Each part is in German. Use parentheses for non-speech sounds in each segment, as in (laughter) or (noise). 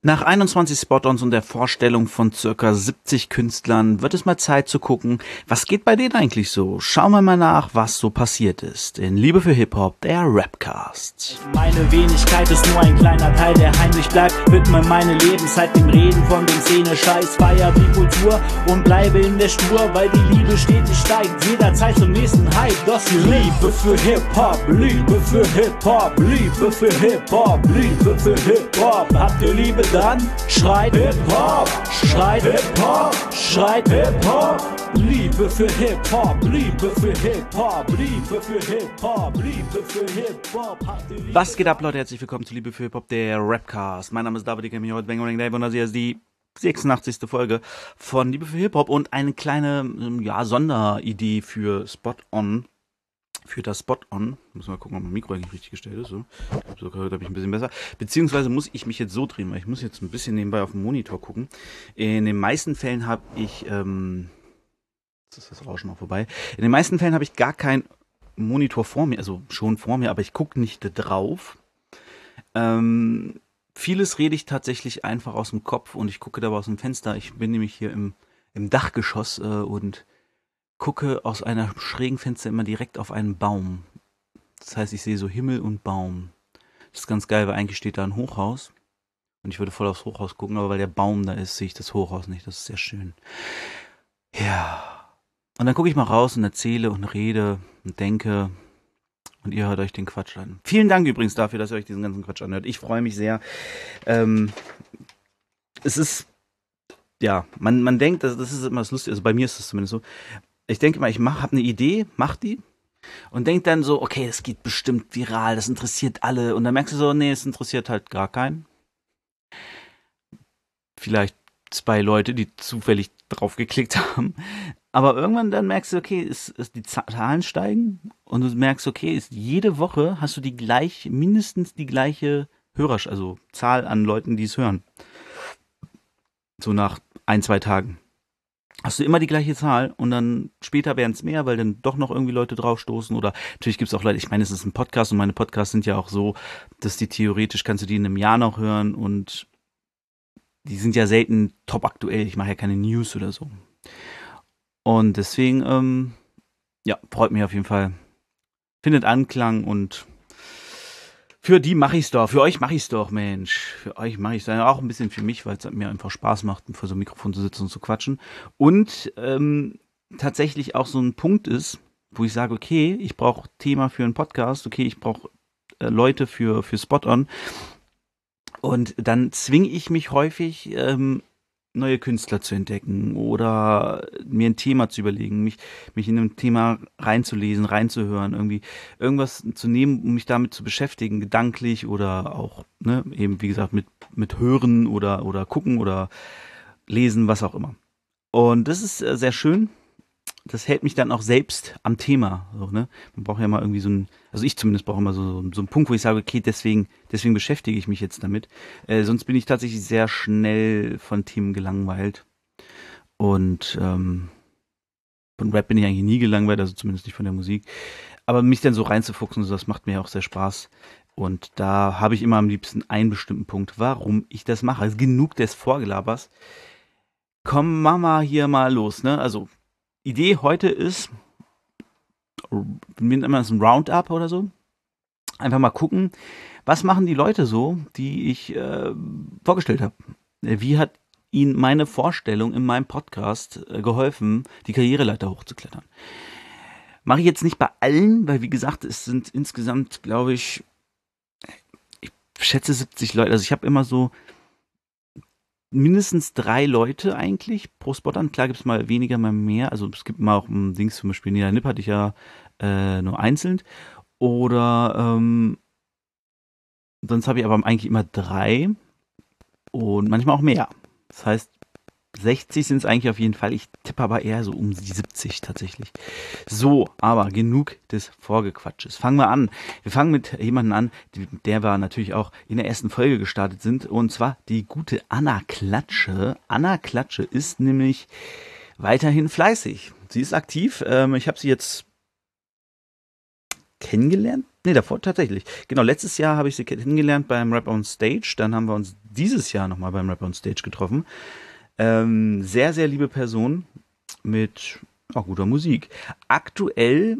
Nach 21 Spot-ons und der Vorstellung von circa 70 Künstlern wird es mal Zeit zu gucken, was geht bei denen eigentlich so. Schauen wir mal nach, was so passiert ist. In Liebe für Hip-Hop, der Rapcast. Meine Wenigkeit ist nur ein kleiner Teil, der heimlich bleibt. Widme meine Lebenszeit dem Reden von dem Szene-Scheiß. Feier die Kultur und bleibe in der Spur, weil die Liebe stetig steigt. Jederzeit zum nächsten Hype. Das Liebe für Hip-Hop, Liebe für Hip-Hop, Liebe für Hip-Hop, Liebe für Hip-Hop. Habt ihr Liebe dann schreit Hip-Hop, schreit Hip-Hop, schreit Hip-Hop. Liebe für Hip-Hop, Liebe für Hip-Hop, Liebe für Hip-Hop, Liebe für Hip-Hop. Was geht ab, Leute? Herzlich willkommen zu Liebe für Hip-Hop, der Rapcast. Mein Name ist David, ich mich heute Bang Dave und das hier ist die 86. Folge von Liebe für Hip-Hop und eine kleine ja, Sonderidee für Spot On für das Spot-On. Muss mal gucken, ob mein Mikro eigentlich richtig gestellt ist. So, so gehört habe ich ein bisschen besser. Beziehungsweise muss ich mich jetzt so drehen, weil ich muss jetzt ein bisschen nebenbei auf den Monitor gucken. In den meisten Fällen habe ich, ähm, jetzt ist das Rauschen auch vorbei. In den meisten Fällen habe ich gar keinen Monitor vor mir, also schon vor mir, aber ich gucke nicht drauf. Ähm, vieles rede ich tatsächlich einfach aus dem Kopf und ich gucke dabei aus dem Fenster. Ich bin nämlich hier im, im Dachgeschoss äh, und gucke aus einer schrägen Fenster immer direkt auf einen Baum. Das heißt, ich sehe so Himmel und Baum. Das ist ganz geil, weil eigentlich steht da ein Hochhaus. Und ich würde voll aufs Hochhaus gucken, aber weil der Baum da ist, sehe ich das Hochhaus nicht. Das ist sehr schön. Ja. Und dann gucke ich mal raus und erzähle und rede und denke. Und ihr hört euch den Quatsch an. Vielen Dank übrigens dafür, dass ihr euch diesen ganzen Quatsch anhört. Ich freue mich sehr. Ähm, es ist ja, man, man denkt, das, das ist immer das Lustige, also bei mir ist es zumindest so, ich denke mal, ich habe eine Idee, mach die und denk dann so, okay, es geht bestimmt viral, das interessiert alle und dann merkst du so, nee, es interessiert halt gar keinen. Vielleicht zwei Leute, die zufällig drauf geklickt (laughs) haben. Aber irgendwann dann merkst du, okay, es, es, die Zahlen steigen und du merkst, okay, ist jede Woche hast du die gleich, mindestens die gleiche Hörer, also Zahl an Leuten, die es hören. So nach ein, zwei Tagen hast du immer die gleiche Zahl und dann später werden es mehr, weil dann doch noch irgendwie Leute draufstoßen oder natürlich gibt es auch Leute, ich meine, es ist ein Podcast und meine Podcasts sind ja auch so, dass die theoretisch kannst du die in einem Jahr noch hören und die sind ja selten top aktuell. Ich mache ja keine News oder so. Und deswegen, ähm, ja, freut mich auf jeden Fall. Findet Anklang und für die mache ich's doch. Für euch mache ich's doch, Mensch. Für euch mache ich's dann auch ein bisschen für mich, weil es mir einfach Spaß macht, vor so einem Mikrofon zu sitzen und zu quatschen. Und ähm, tatsächlich auch so ein Punkt ist, wo ich sage, okay, ich brauche Thema für einen Podcast, okay, ich brauche äh, Leute für, für Spot-On. Und dann zwinge ich mich häufig, ähm, neue Künstler zu entdecken oder mir ein Thema zu überlegen, mich, mich in ein Thema reinzulesen, reinzuhören, irgendwie irgendwas zu nehmen, um mich damit zu beschäftigen, gedanklich oder auch, ne, eben wie gesagt, mit, mit Hören oder, oder gucken oder lesen, was auch immer. Und das ist äh, sehr schön das hält mich dann auch selbst am Thema. So, ne? Man braucht ja mal irgendwie so ein, also ich zumindest brauche immer so, so einen Punkt, wo ich sage, okay, deswegen, deswegen beschäftige ich mich jetzt damit. Äh, sonst bin ich tatsächlich sehr schnell von Themen gelangweilt. Und ähm, von Rap bin ich eigentlich nie gelangweilt, also zumindest nicht von der Musik. Aber mich dann so reinzufuchsen, das macht mir auch sehr Spaß. Und da habe ich immer am liebsten einen bestimmten Punkt, warum ich das mache. Also genug des Vorgelabers. Komm, Mama, hier mal los, ne? Also Idee heute ist, wir nennen das ein Roundup oder so. Einfach mal gucken, was machen die Leute so, die ich äh, vorgestellt habe. Wie hat ihnen meine Vorstellung in meinem Podcast äh, geholfen, die Karriereleiter hochzuklettern? Mache ich jetzt nicht bei allen, weil wie gesagt, es sind insgesamt, glaube ich, ich schätze 70 Leute. Also ich habe immer so mindestens drei Leute eigentlich pro Spot an. Klar gibt es mal weniger, mal mehr. Also es gibt mal auch ein Dings, zum Beispiel Nina Nipp hatte ich ja äh, nur einzeln. Oder ähm, sonst habe ich aber eigentlich immer drei und manchmal auch mehr. Das heißt, 60 sind es eigentlich auf jeden Fall. Ich tippe aber eher so um die 70 tatsächlich. So, aber genug des Vorgequatsches. Fangen wir an. Wir fangen mit jemandem an, der wir natürlich auch in der ersten Folge gestartet sind. Und zwar die gute Anna Klatsche. Anna Klatsche ist nämlich weiterhin fleißig. Sie ist aktiv. Ähm, ich habe sie jetzt kennengelernt. Nee, davor tatsächlich. Genau, letztes Jahr habe ich sie kennengelernt beim Rap on Stage. Dann haben wir uns dieses Jahr nochmal beim Rap on Stage getroffen. Ähm, sehr, sehr liebe Person mit auch guter Musik. Aktuell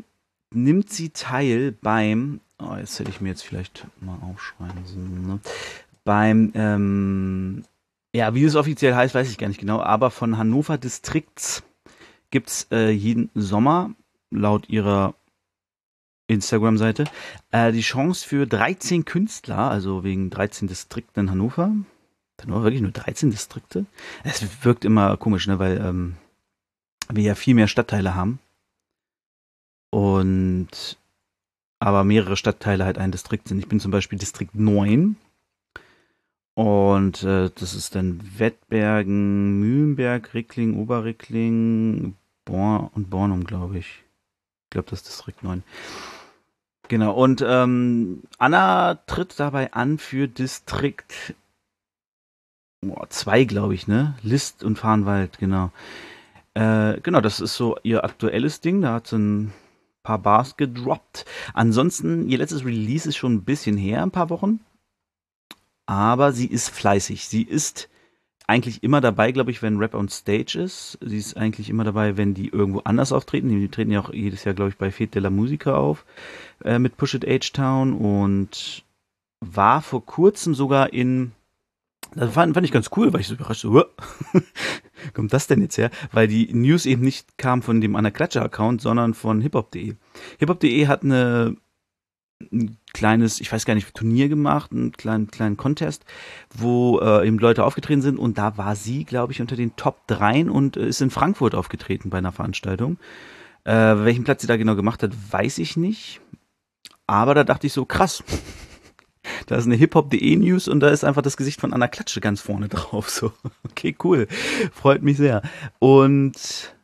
nimmt sie teil beim, oh, jetzt hätte ich mir jetzt vielleicht mal aufschreiben sollen, ne? beim, ähm, ja, wie es offiziell heißt, weiß ich gar nicht genau, aber von Hannover Distrikts gibt es äh, jeden Sommer laut ihrer Instagram-Seite äh, die Chance für 13 Künstler, also wegen 13 Distrikten in Hannover. Hannover wirklich nur 13 Distrikte? Es wirkt immer komisch, ne, weil ähm, wir ja viel mehr Stadtteile haben. Und aber mehrere Stadtteile halt ein Distrikt sind. Ich bin zum Beispiel Distrikt 9. Und äh, das ist dann Wettbergen, Mühlenberg, Rickling, Oberrickling, Born und Bornum, glaube ich. Ich glaube, das ist Distrikt 9. Genau, und ähm, Anna tritt dabei an für Distrikt 2, glaube ich, ne? List und Farnwald, genau. Äh, genau, das ist so ihr aktuelles Ding. Da hat sie ein paar Bars gedroppt. Ansonsten, ihr letztes Release ist schon ein bisschen her, ein paar Wochen. Aber sie ist fleißig. Sie ist eigentlich immer dabei, glaube ich, wenn Rap on Stage ist. Sie ist eigentlich immer dabei, wenn die irgendwo anders auftreten. Die treten ja auch jedes Jahr, glaube ich, bei Fete de la Musica auf äh, mit Push It H-Town und war vor kurzem sogar in das fand, fand ich ganz cool, weil ich so überrascht so, (laughs) kommt das denn jetzt her? Weil die News eben nicht kam von dem Anna Klatscher Account, sondern von hiphop.de. Hiphop.de hat eine ein kleines, ich weiß gar nicht, Turnier gemacht, einen kleinen, kleinen Contest, wo äh, eben Leute aufgetreten sind und da war sie, glaube ich, unter den Top 3 und äh, ist in Frankfurt aufgetreten bei einer Veranstaltung. Äh, welchen Platz sie da genau gemacht hat, weiß ich nicht. Aber da dachte ich so, krass. Da ist eine hiphop.de News und da ist einfach das Gesicht von Anna Klatsche ganz vorne (laughs) drauf. So, okay, cool. Freut mich sehr. Und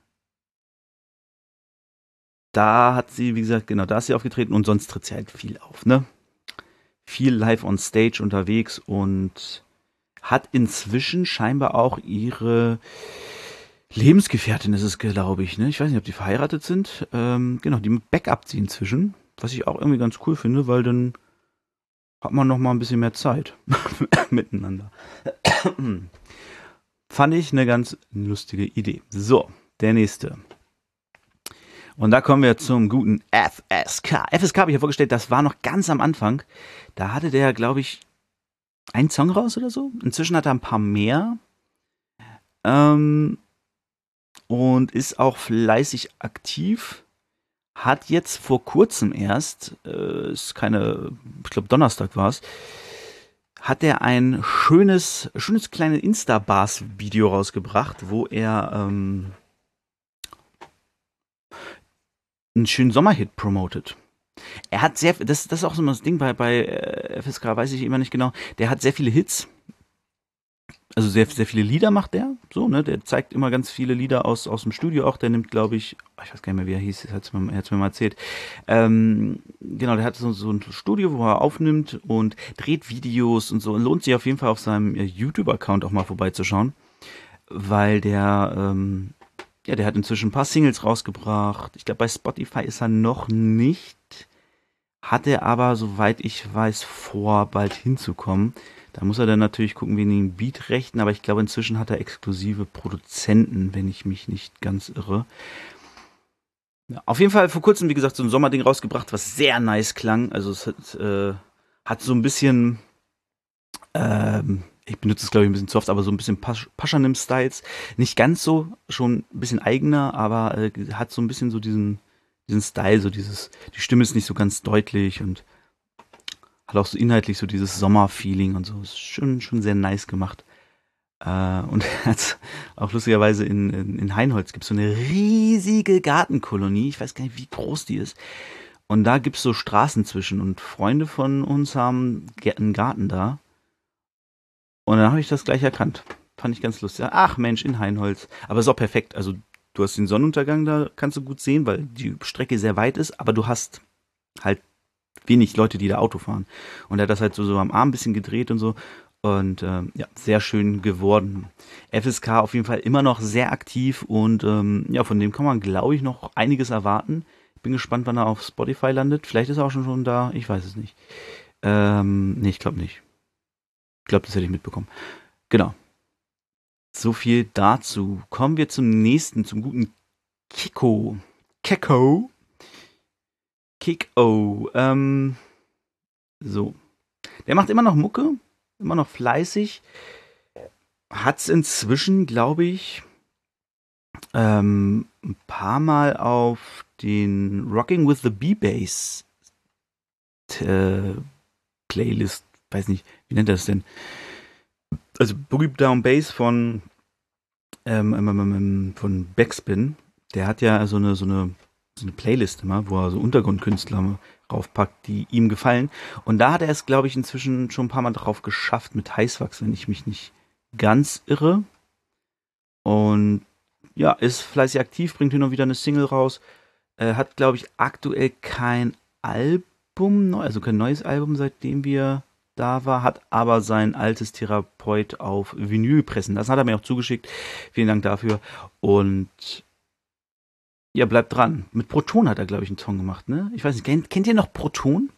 da hat sie, wie gesagt, genau, da ist sie aufgetreten und sonst tritt sie halt viel auf, ne? Viel live on stage unterwegs und hat inzwischen scheinbar auch ihre Lebensgefährtin, ist es, glaube ich, ne? Ich weiß nicht, ob die verheiratet sind. Ähm, genau, die backupt sie inzwischen, was ich auch irgendwie ganz cool finde, weil dann hat man noch mal ein bisschen mehr Zeit (laughs) miteinander. Fand ich eine ganz lustige Idee. So, der nächste. Und da kommen wir zum guten FSK. FSK habe ich ja vorgestellt, das war noch ganz am Anfang. Da hatte der, glaube ich, einen Song raus oder so. Inzwischen hat er ein paar mehr. Ähm, und ist auch fleißig aktiv. Hat jetzt vor kurzem erst, äh, ist keine, ich glaube Donnerstag war es, hat er ein schönes, schönes kleines Insta-Bars-Video rausgebracht, wo er ähm, einen schönen Sommerhit promotet. Er hat sehr, das, das ist auch so das Ding bei, bei äh, FSK, weiß ich immer nicht genau. Der hat sehr viele Hits. Also sehr, sehr viele Lieder macht der, so, ne? Der zeigt immer ganz viele Lieder aus, aus dem Studio auch. Der nimmt, glaube ich, ich weiß gar nicht mehr, wie er hieß, er hat es mir, mal erzählt. Ähm, genau, der hat so, so ein Studio, wo er aufnimmt und dreht Videos und so. Lohnt sich auf jeden Fall auf seinem YouTube-Account auch mal vorbeizuschauen, weil der ähm, ja, der hat inzwischen ein paar Singles rausgebracht. Ich glaube, bei Spotify ist er noch nicht. Hat er aber, soweit ich weiß, vor, bald hinzukommen. Da muss er dann natürlich gucken, wie den Beat rechten, aber ich glaube, inzwischen hat er exklusive Produzenten, wenn ich mich nicht ganz irre. Ja, auf jeden Fall vor kurzem, wie gesagt, so ein Sommerding rausgebracht, was sehr nice klang. Also es hat, äh, hat so ein bisschen ähm, ich benutze es glaube ich ein bisschen zu oft, aber so ein bisschen Pas Paschanim-Styles. Nicht ganz so, schon ein bisschen eigener, aber äh, hat so ein bisschen so diesen, diesen Style, so dieses, die Stimme ist nicht so ganz deutlich und hat auch so inhaltlich so dieses Sommerfeeling und so. Ist schon, schon sehr nice gemacht. Äh, und (laughs) hat auch lustigerweise in, in, in Heinholz gibt es so eine riesige Gartenkolonie. Ich weiß gar nicht, wie groß die ist. Und da gibt es so Straßen zwischen und Freunde von uns haben einen Garten da. Und dann habe ich das gleich erkannt. Fand ich ganz lustig. Ach Mensch, in Heinholz. Aber ist auch perfekt. Also du hast den Sonnenuntergang, da kannst du gut sehen, weil die Strecke sehr weit ist, aber du hast halt wenig Leute, die da Auto fahren. Und er hat das halt so, so am Arm ein bisschen gedreht und so. Und ähm, ja, sehr schön geworden. FSK auf jeden Fall immer noch sehr aktiv und ähm, ja, von dem kann man, glaube ich, noch einiges erwarten. Bin gespannt, wann er auf Spotify landet. Vielleicht ist er auch schon, schon da, ich weiß es nicht. Ähm, nee, ich glaube nicht. Ich glaube, das hätte ich mitbekommen. Genau. So viel dazu. Kommen wir zum nächsten, zum guten Kiko. Keko. Kiko. Ähm, so. Der macht immer noch Mucke, immer noch fleißig. Hat's inzwischen, glaube ich, ähm, ein paar Mal auf den Rocking with the B-Bass äh, Playlist, weiß nicht, wie nennt er das denn? Also Boogie Down Bass von ähm, ähm, ähm, ähm, von Backspin, der hat ja so eine so eine so eine Playlist immer, wo er so Untergrundkünstler raufpackt, die ihm gefallen. Und da hat er es, glaube ich, inzwischen schon ein paar Mal drauf geschafft mit Heißwachs, wenn ich mich nicht ganz irre. Und ja, ist fleißig aktiv, bringt hin und wieder eine Single raus. Äh, hat, glaube ich, aktuell kein Album, also kein neues Album, seitdem wir da war, hat aber sein altes Therapeut auf Vinyl pressen. Das hat er mir auch zugeschickt. Vielen Dank dafür. Und ja, bleibt dran. Mit Proton hat er, glaube ich, einen Song gemacht, ne? Ich weiß nicht, kennt, kennt ihr noch Proton?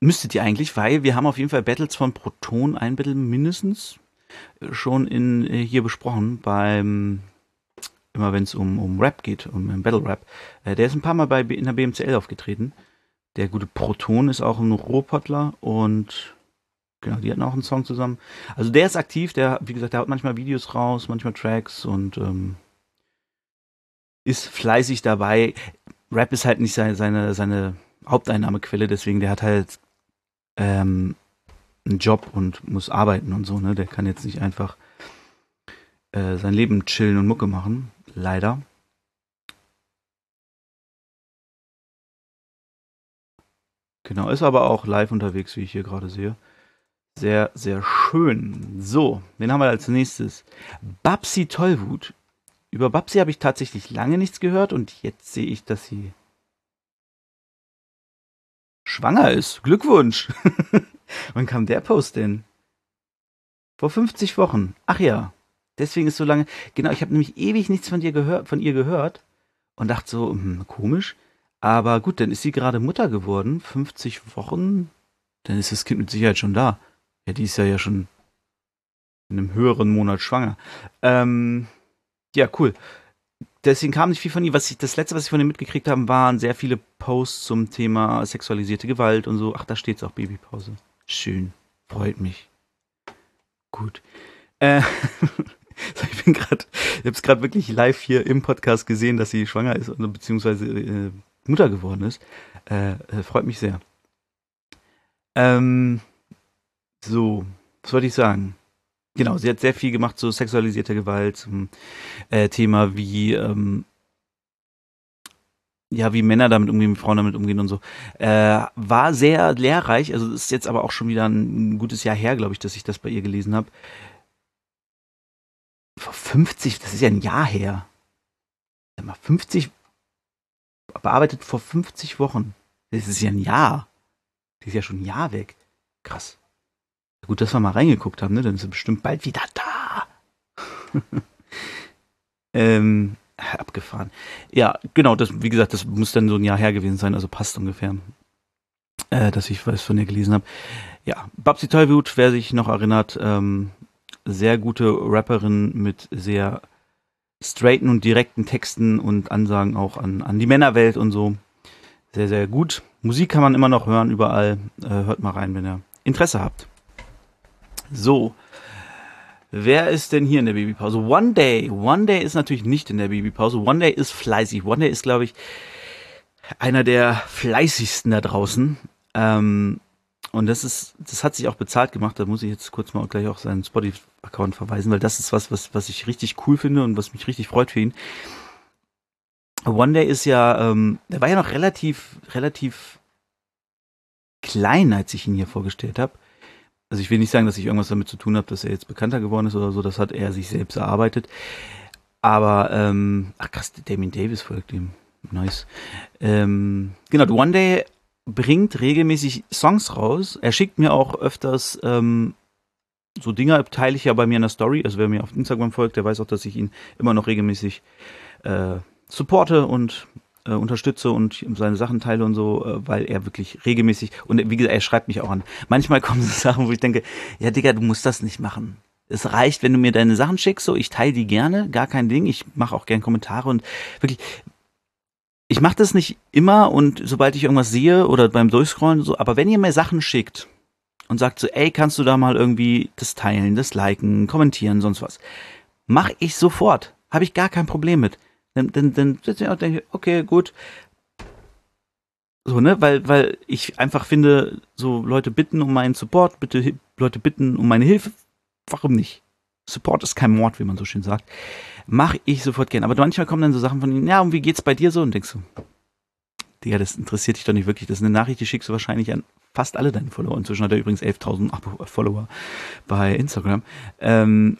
Müsstet ihr eigentlich, weil wir haben auf jeden Fall Battles von Proton ein Battle mindestens schon in, äh, hier besprochen beim immer wenn es um, um Rap geht, um Battle Rap. Äh, der ist ein paar Mal bei, in der BMCL aufgetreten. Der gute Proton ist auch ein Rohpottler und genau, die hatten auch einen Song zusammen. Also der ist aktiv, der, wie gesagt, der haut manchmal Videos raus, manchmal Tracks und ähm, ist fleißig dabei. Rap ist halt nicht seine, seine, seine Haupteinnahmequelle, deswegen der hat halt ähm, einen Job und muss arbeiten und so, ne? Der kann jetzt nicht einfach äh, sein Leben chillen und Mucke machen. Leider. Genau, ist aber auch live unterwegs, wie ich hier gerade sehe. Sehr, sehr schön. So, wen haben wir als nächstes? Babsi Tollwut. Über Babsi habe ich tatsächlich lange nichts gehört und jetzt sehe ich, dass sie schwanger ist. Glückwunsch. (laughs) Wann kam der Post denn? Vor 50 Wochen. Ach ja. Deswegen ist so lange. Genau, ich habe nämlich ewig nichts von dir gehört, von ihr gehört und dachte so, hm, komisch. Aber gut, dann ist sie gerade Mutter geworden. 50 Wochen. Dann ist das Kind mit Sicherheit schon da. Ja, die ist ja ja schon in einem höheren Monat schwanger. Ähm, ja, cool deswegen kam nicht viel von ihr. Was ich, das letzte, was ich von ihr mitgekriegt habe, waren sehr viele Posts zum Thema sexualisierte Gewalt und so. Ach, da steht es auch Babypause. Schön. Freut mich. Gut. Äh, (laughs) ich bin gerade, ich habe es gerade wirklich live hier im Podcast gesehen, dass sie schwanger ist, beziehungsweise äh, Mutter geworden ist. Äh, äh, freut mich sehr. Ähm, so, was wollte ich sagen? Genau, sie hat sehr viel gemacht zu sexualisierter Gewalt, zum äh, Thema, wie ähm, ja, wie Männer damit umgehen, wie Frauen damit umgehen und so. Äh, war sehr lehrreich, also ist jetzt aber auch schon wieder ein, gutes Jahr her, glaube ich, dass ich das bei ihr gelesen habe. Vor 50, das ist ja ein Jahr her. 50, bearbeitet vor 50 Wochen. Das ist ja ein Jahr. Die ist ja schon ein Jahr weg. Krass. Gut, dass wir mal reingeguckt haben, ne? Dann ist er bestimmt bald wieder da. (laughs) ähm, abgefahren. Ja, genau, das, wie gesagt, das muss dann so ein Jahr her gewesen sein, also passt ungefähr. Äh, dass ich was von ihr gelesen habe. Ja, Babsi Tollwut, wer sich noch erinnert, ähm, sehr gute Rapperin mit sehr straighten und direkten Texten und Ansagen auch an, an die Männerwelt und so. Sehr, sehr gut. Musik kann man immer noch hören, überall. Äh, hört mal rein, wenn ihr Interesse habt. So. Wer ist denn hier in der Babypause? One Day. One Day ist natürlich nicht in der Babypause. One Day ist fleißig. One Day ist, glaube ich, einer der fleißigsten da draußen. Ähm, und das ist, das hat sich auch bezahlt gemacht. Da muss ich jetzt kurz mal gleich auch seinen Spotify-Account verweisen, weil das ist was, was, was ich richtig cool finde und was mich richtig freut für ihn. One Day ist ja, ähm, der war ja noch relativ, relativ klein, als ich ihn hier vorgestellt habe also ich will nicht sagen, dass ich irgendwas damit zu tun habe, dass er jetzt bekannter geworden ist oder so, das hat er sich selbst erarbeitet. Aber, ähm, ach krass, Damien Davis folgt ihm. Nice. Ähm, genau, One Day bringt regelmäßig Songs raus. Er schickt mir auch öfters ähm, so Dinger, teile ich ja bei mir in der Story. Also wer mir auf Instagram folgt, der weiß auch, dass ich ihn immer noch regelmäßig äh, supporte und äh, unterstütze und seine Sachen teile und so, äh, weil er wirklich regelmäßig, und wie gesagt, er schreibt mich auch an. Manchmal (laughs) kommen so Sachen, wo ich denke, ja Digga, du musst das nicht machen. Es reicht, wenn du mir deine Sachen schickst, so, ich teile die gerne, gar kein Ding, ich mache auch gern Kommentare und wirklich, ich mache das nicht immer und sobald ich irgendwas sehe oder beim Durchscrollen so, aber wenn ihr mir Sachen schickt und sagt so, ey, kannst du da mal irgendwie das teilen, das liken, kommentieren, sonst was, mache ich sofort, habe ich gar kein Problem mit. Dann, dann, dann sitze ich auch denke, okay, gut. So, ne, weil, weil ich einfach finde, so Leute bitten um meinen Support, bitte Leute bitten um meine Hilfe, warum nicht? Support ist kein Mord, wie man so schön sagt. Mache ich sofort gern. Aber manchmal kommen dann so Sachen von ihnen, ja, und wie geht's bei dir so? Und denkst du, Digga, das interessiert dich doch nicht wirklich. Das ist eine Nachricht, die schickst du wahrscheinlich an fast alle deine Follower. Inzwischen hat er übrigens 11.000 Follower bei Instagram. Ähm,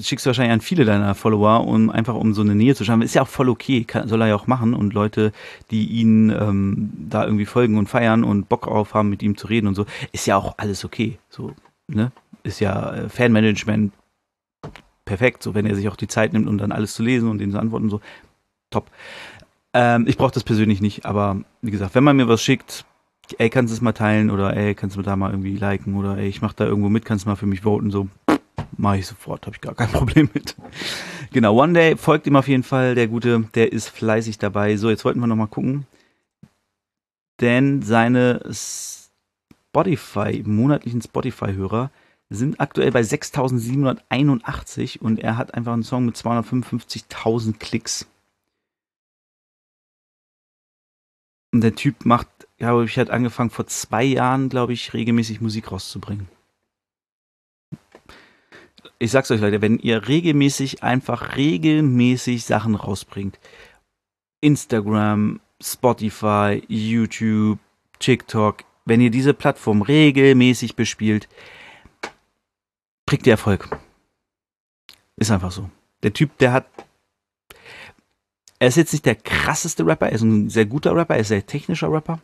schickst du wahrscheinlich an viele deiner Follower, um einfach um so eine Nähe zu schaffen. Ist ja auch voll okay, kann, soll er ja auch machen. Und Leute, die ihn ähm, da irgendwie folgen und feiern und Bock drauf haben, mit ihm zu reden und so, ist ja auch alles okay. So, ne? Ist ja äh, Fanmanagement perfekt, so wenn er sich auch die Zeit nimmt, um dann alles zu lesen und denen zu antworten, so top. Ähm, ich brauche das persönlich nicht, aber wie gesagt, wenn man mir was schickt, ey, kannst du es mal teilen oder ey, kannst du da mal irgendwie liken oder ey, ich mach da irgendwo mit, kannst du mal für mich voten, so mache ich sofort, habe ich gar kein (laughs) Problem mit. Genau, One Day folgt ihm auf jeden Fall, der Gute, der ist fleißig dabei. So, jetzt wollten wir nochmal gucken, denn seine Spotify, monatlichen Spotify-Hörer sind aktuell bei 6.781 und er hat einfach einen Song mit 255.000 Klicks. Und der Typ macht, ja, ich hat angefangen vor zwei Jahren, glaube ich, regelmäßig Musik rauszubringen. Ich sag's euch Leute, wenn ihr regelmäßig, einfach regelmäßig Sachen rausbringt, Instagram, Spotify, YouTube, TikTok, wenn ihr diese Plattform regelmäßig bespielt, kriegt ihr Erfolg. Ist einfach so. Der Typ, der hat. Er ist jetzt nicht der krasseste Rapper, er ist ein sehr guter Rapper, er ist ein sehr technischer Rapper.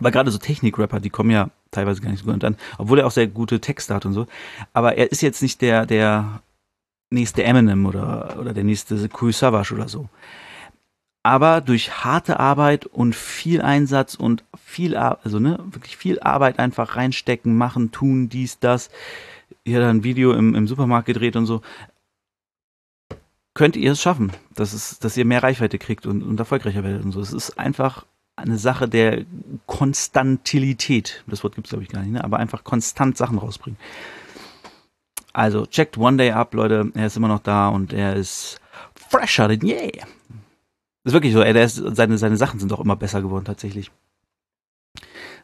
Weil gerade so Technik-Rapper, die kommen ja teilweise gar nicht so gut an, obwohl er auch sehr gute Texte hat und so. Aber er ist jetzt nicht der, der nächste Eminem oder, oder der nächste Cool Savage oder so. Aber durch harte Arbeit und viel Einsatz und viel, also ne, wirklich viel Arbeit einfach reinstecken, machen, tun, dies, das, ihr da ein Video im, im Supermarkt gedreht und so. Könnt ihr es schaffen, dass, es, dass ihr mehr Reichweite kriegt und, und erfolgreicher werdet und so. Es ist einfach eine Sache der Konstantilität. Das Wort gibt es, glaube ich, gar nicht, ne? aber einfach konstant Sachen rausbringen. Also, checkt One Day Up, Leute. Er ist immer noch da und er ist fresher denn je. Yeah. Ist wirklich so, er, ist, seine, seine Sachen sind auch immer besser geworden, tatsächlich.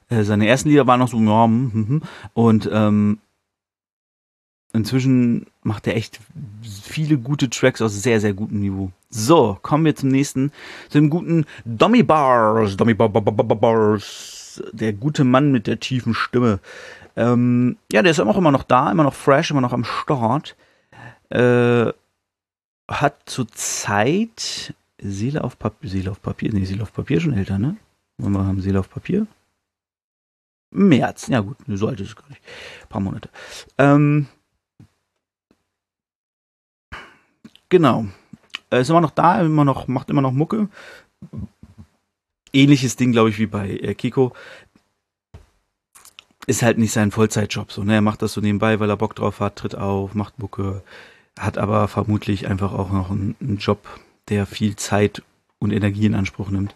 Äh, seine ersten Lieder waren noch so, ja, hm, hm, hm. und ähm, inzwischen macht er echt viele gute Tracks aus sehr, sehr gutem Niveau. So, kommen wir zum nächsten, zu dem guten Dommy Bars. Dommy Bar, Bar, Bar, Bars. Der gute Mann mit der tiefen Stimme. Ähm, ja, der ist auch immer noch da, immer noch fresh, immer noch am Start. Äh, hat zurzeit Seele auf Papier, Seele auf Papier, nee, Seele auf Papier schon älter, ne? Wollen wir haben Seele auf Papier? März, ja gut, so alt ist es gar nicht. Ein paar Monate. Ähm, Genau. Er ist immer noch da, immer noch, macht immer noch Mucke. Ähnliches Ding, glaube ich, wie bei äh, Kiko. Ist halt nicht sein Vollzeitjob. So, ne? Er macht das so nebenbei, weil er Bock drauf hat, tritt auf, macht Mucke, hat aber vermutlich einfach auch noch einen, einen Job, der viel Zeit und Energie in Anspruch nimmt.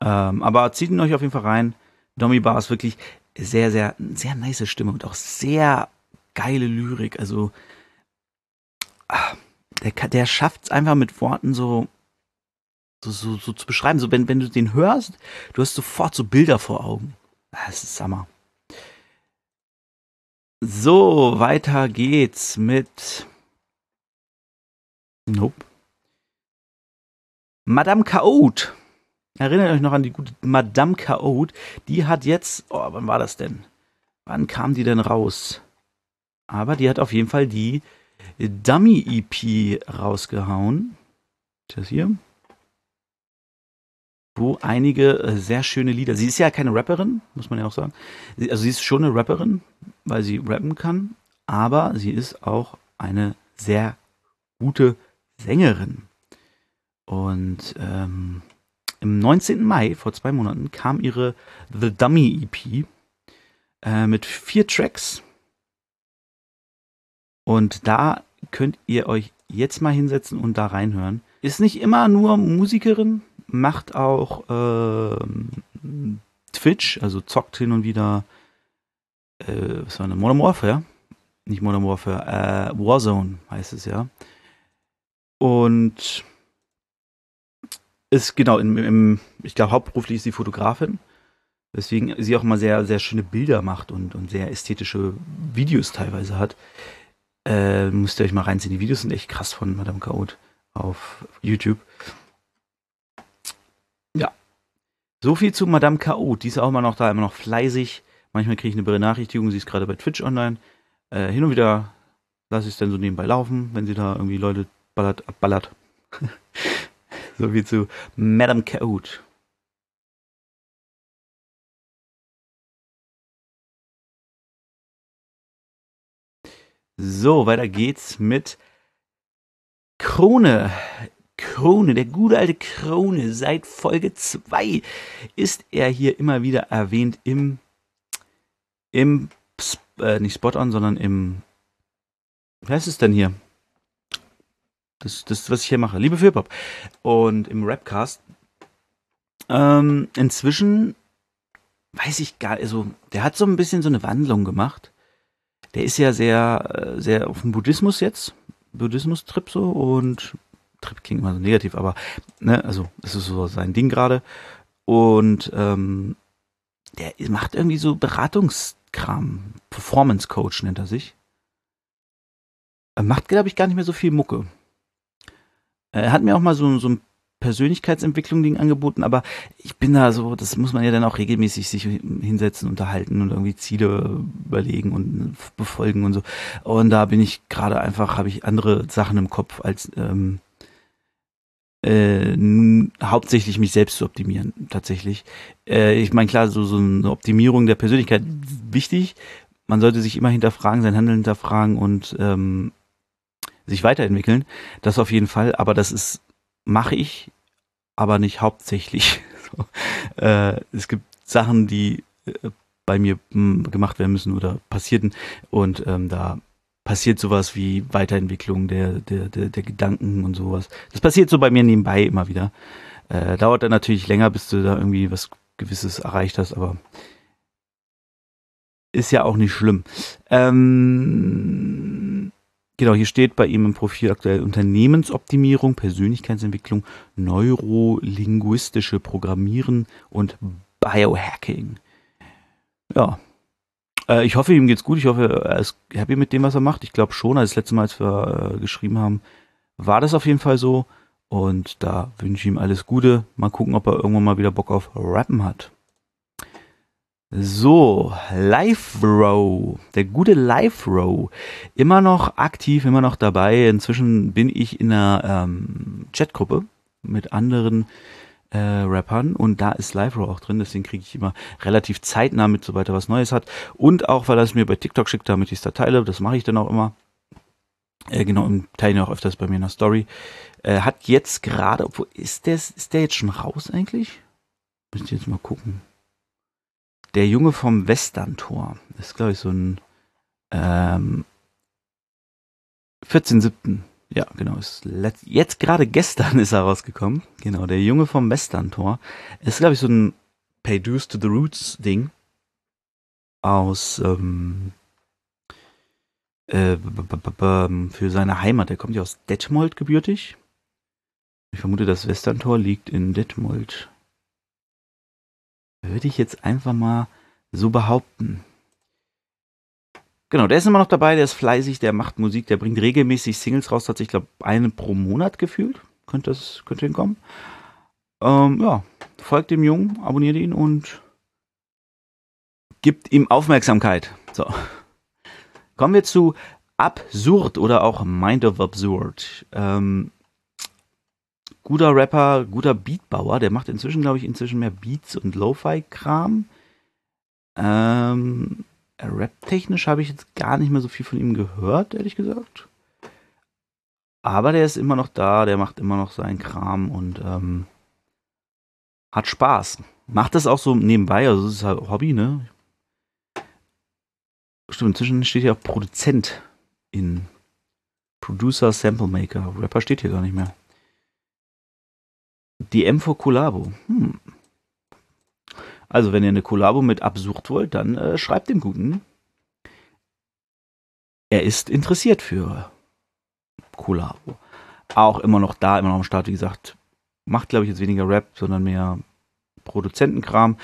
Ähm, aber zieht ihn euch auf jeden Fall rein. Domi Bar ist wirklich sehr, sehr, sehr nice Stimme und auch sehr geile Lyrik. Also, ah, der, der schafft es einfach mit Worten so, so, so, so zu beschreiben. So, wenn, wenn du den hörst, du hast sofort so Bilder vor Augen. Das ist Hammer. So, weiter geht's mit. Nope. Madame Chaot. Erinnert euch noch an die gute Madame Chaot. Die hat jetzt. Oh, wann war das denn? Wann kam die denn raus? Aber die hat auf jeden Fall die Dummy-EP rausgehauen. Das hier. Wo einige äh, sehr schöne Lieder. Sie ist ja keine Rapperin, muss man ja auch sagen. Also sie ist schon eine Rapperin, weil sie rappen kann, aber sie ist auch eine sehr gute Sängerin. Und ähm, im 19. Mai, vor zwei Monaten, kam ihre The Dummy EP äh, mit vier Tracks. Und da könnt ihr euch jetzt mal hinsetzen und da reinhören. Ist nicht immer nur Musikerin, macht auch äh, Twitch, also zockt hin und wieder, äh, was war eine Modern Warfare? Nicht Modern Warfare, äh, Warzone heißt es ja. Und ist genau, im, im ich glaube, hauptberuflich ist sie Fotografin. Weswegen sie auch immer sehr, sehr schöne Bilder macht und, und sehr ästhetische Videos teilweise hat. Äh, müsst ihr euch mal reinziehen. Die Videos sind echt krass von Madame Chaot auf YouTube. Ja. So viel zu Madame Chaot. Die ist auch immer noch da, immer noch fleißig. Manchmal kriege ich eine Benachrichtigung, sie ist gerade bei Twitch online. Äh, hin und wieder lasse ich es dann so nebenbei laufen, wenn sie da irgendwie Leute ballert, abballert. (laughs) so viel zu Madame Chaot. So, weiter geht's mit Krone. Krone, der gute alte Krone. Seit Folge 2 ist er hier immer wieder erwähnt im, im äh, nicht Spot-On, sondern im, heißt es denn hier? Das, das, was ich hier mache. Liebe Fürpop. Und im Rapcast. Ähm, inzwischen weiß ich gar, also der hat so ein bisschen so eine Wandlung gemacht der ist ja sehr, äh, sehr auf dem Buddhismus jetzt, Buddhismus-Trip so und Trip klingt immer so negativ, aber ne, also das ist so sein Ding gerade. Und ähm, der macht irgendwie so Beratungskram, Performance Coach nennt er sich. Er macht, glaube ich, gar nicht mehr so viel Mucke. Er hat mir auch mal so, so ein Persönlichkeitsentwicklung Ding angeboten, aber ich bin da so, das muss man ja dann auch regelmäßig sich hinsetzen, unterhalten und irgendwie Ziele überlegen und befolgen und so. Und da bin ich gerade einfach, habe ich andere Sachen im Kopf als ähm, äh, hauptsächlich mich selbst zu optimieren, tatsächlich. Äh, ich meine, klar, so, so eine Optimierung der Persönlichkeit wichtig. Man sollte sich immer hinterfragen, sein Handeln hinterfragen und ähm, sich weiterentwickeln. Das auf jeden Fall, aber das ist mache ich, aber nicht hauptsächlich. (laughs) so. äh, es gibt Sachen, die äh, bei mir hm, gemacht werden müssen oder passierten und ähm, da passiert sowas wie Weiterentwicklung der, der, der, der Gedanken und sowas. Das passiert so bei mir nebenbei immer wieder. Äh, dauert dann natürlich länger, bis du da irgendwie was Gewisses erreicht hast, aber ist ja auch nicht schlimm. Ähm, Genau, hier steht bei ihm im Profil aktuell Unternehmensoptimierung, Persönlichkeitsentwicklung, neurolinguistische Programmieren und Biohacking. Ja. Äh, ich hoffe, ihm geht's gut. Ich hoffe, er ist happy mit dem, was er macht. Ich glaube schon, als das letzte Mal, als wir äh, geschrieben haben, war das auf jeden Fall so. Und da wünsche ich ihm alles Gute. Mal gucken, ob er irgendwann mal wieder Bock auf Rappen hat. So, Live Row, der gute Live Row, immer noch aktiv, immer noch dabei. Inzwischen bin ich in einer ähm, Chatgruppe mit anderen äh, Rappern und da ist Live Row auch drin, deswegen kriege ich immer relativ zeitnah mit, sobald er was Neues hat. Und auch, weil er es mir bei TikTok schickt, damit ich es da teile, das mache ich dann auch immer. Äh, genau, und teile ihn auch öfters bei mir in der Story. Äh, hat jetzt gerade, obwohl, ist der, ist der jetzt schon raus eigentlich? Müsst ihr jetzt mal gucken. Der Junge vom Westerntor. Ist, glaube ich, so ein ähm, 14.7. Ja, genau. Ist jetzt gerade gestern (laughs) ist er rausgekommen. Genau, der Junge vom Westerntor. Ist, glaube ich, so ein Pay Dues to the Roots Ding. Aus ähm, äh, für seine Heimat. Der kommt ja aus Detmold gebürtig. Ich vermute, das Westerntor liegt in Detmold. Würde ich jetzt einfach mal so behaupten. Genau, der ist immer noch dabei, der ist fleißig, der macht Musik, der bringt regelmäßig Singles raus, hat sich, glaube eine pro Monat gefühlt. Könnte das, könnte hinkommen. Ähm, ja, folgt dem Jungen, abonniert ihn und gibt ihm Aufmerksamkeit. So. Kommen wir zu Absurd oder auch Mind of Absurd. Ähm, guter Rapper, guter Beatbauer, der macht inzwischen, glaube ich, inzwischen mehr Beats und Lo-Fi-Kram. Ähm, Rap-technisch habe ich jetzt gar nicht mehr so viel von ihm gehört, ehrlich gesagt. Aber der ist immer noch da, der macht immer noch seinen Kram und ähm, hat Spaß. Macht das auch so nebenbei, also es ist halt Hobby, ne? Stimmt, inzwischen steht hier auch Produzent in Producer, Sample Maker. Rapper steht hier gar nicht mehr. Die M4 Collabo. Hm. Also, wenn ihr eine Collabo mit Absucht wollt, dann äh, schreibt dem Guten. Er ist interessiert für Collabo. Auch immer noch da, immer noch am Start, wie gesagt. Macht, glaube ich, jetzt weniger Rap, sondern mehr Produzentenkram.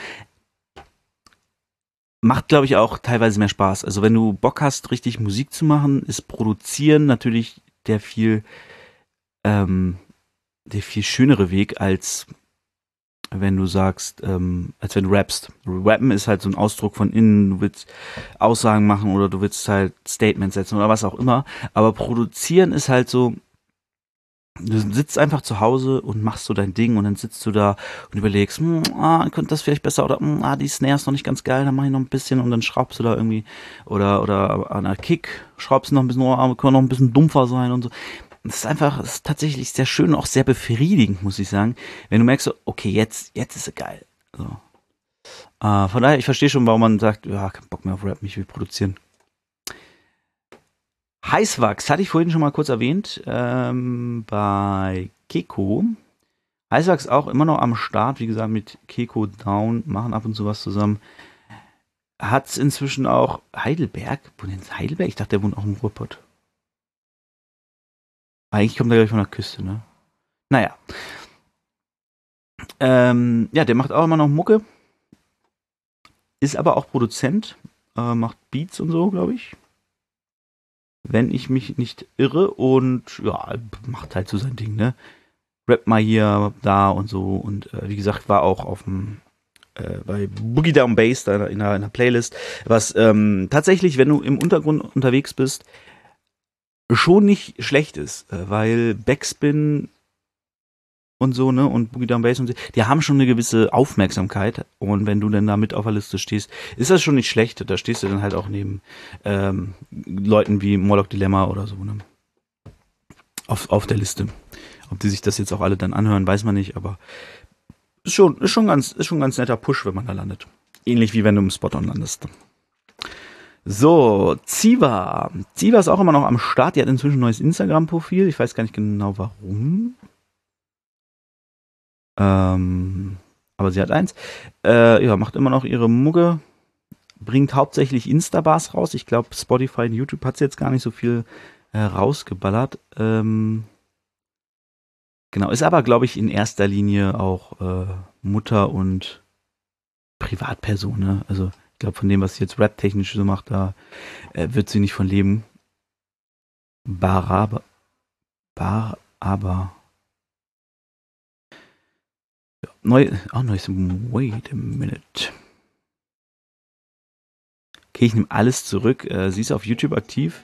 Macht, glaube ich, auch teilweise mehr Spaß. Also, wenn du Bock hast, richtig Musik zu machen, ist Produzieren natürlich der viel, ähm, der viel schönere Weg als wenn du sagst, ähm, als wenn du rappst. Rappen ist halt so ein Ausdruck von innen, du willst Aussagen machen oder du willst halt Statements setzen oder was auch immer. Aber produzieren ist halt so, du sitzt einfach zu Hause und machst so dein Ding und dann sitzt du da und überlegst, hm, ah, könnte das vielleicht besser oder hm, ah, die Snare ist noch nicht ganz geil, dann mach ich noch ein bisschen und dann schraubst du da irgendwie oder oder an der Kick schraubst du noch ein bisschen, oh, kann noch ein bisschen dumpfer sein und so das ist einfach, das ist tatsächlich sehr schön, auch sehr befriedigend, muss ich sagen. Wenn du merkst, okay, jetzt, jetzt ist es geil. So. Äh, von daher, ich verstehe schon, warum man sagt, ja, kein Bock mehr auf Rap, mich will produzieren. Heißwachs hatte ich vorhin schon mal kurz erwähnt, ähm, bei Keko. Heißwachs auch immer noch am Start, wie gesagt, mit Keko Down, machen ab und zu was zusammen. Hat es inzwischen auch Heidelberg, wo denn Heidelberg? Ich dachte, der wohnt auch im Ruhrpott. Eigentlich kommt er gleich von der Küste, ne? Naja. Ähm, ja, der macht auch immer noch Mucke. Ist aber auch Produzent. Äh, macht Beats und so, glaube ich. Wenn ich mich nicht irre. Und ja, macht halt so sein Ding, ne? Rap mal hier, da und so. Und äh, wie gesagt, war auch auf dem äh, bei Boogie Down Bass da in einer, in einer Playlist, was ähm, tatsächlich, wenn du im Untergrund unterwegs bist, schon nicht schlecht ist, äh, weil Backspin und so, ne, und Boogie Down Bass und so, die haben schon eine gewisse Aufmerksamkeit. Und wenn du dann da mit auf der Liste stehst, ist das schon nicht schlecht. Da stehst du dann halt auch neben ähm, Leuten wie Morlock Dilemma oder so, ne? Auf, auf der Liste. Ob die sich das jetzt auch alle dann anhören, weiß man nicht, aber ist schon, ist schon ganz, ist schon ganz netter Push, wenn man da landet. Ähnlich wie wenn du im Spot-On landest. So, Ziva. Ziva ist auch immer noch am Start. Die hat inzwischen ein neues Instagram-Profil. Ich weiß gar nicht genau warum. Ähm, aber sie hat eins. Äh, ja, macht immer noch ihre Mucke. Bringt hauptsächlich Instabars raus. Ich glaube, Spotify und YouTube hat sie jetzt gar nicht so viel äh, rausgeballert. Ähm, genau, ist aber, glaube ich, in erster Linie auch äh, Mutter und Privatperson. Ne? Also ich glaube, von dem, was sie jetzt rap-technisch so macht, da äh, wird sie nicht von leben. Baraba. Bar, aber. Ja, neu, oh, neues. Wait a minute. Okay, ich nehme alles zurück. Äh, sie ist auf YouTube aktiv?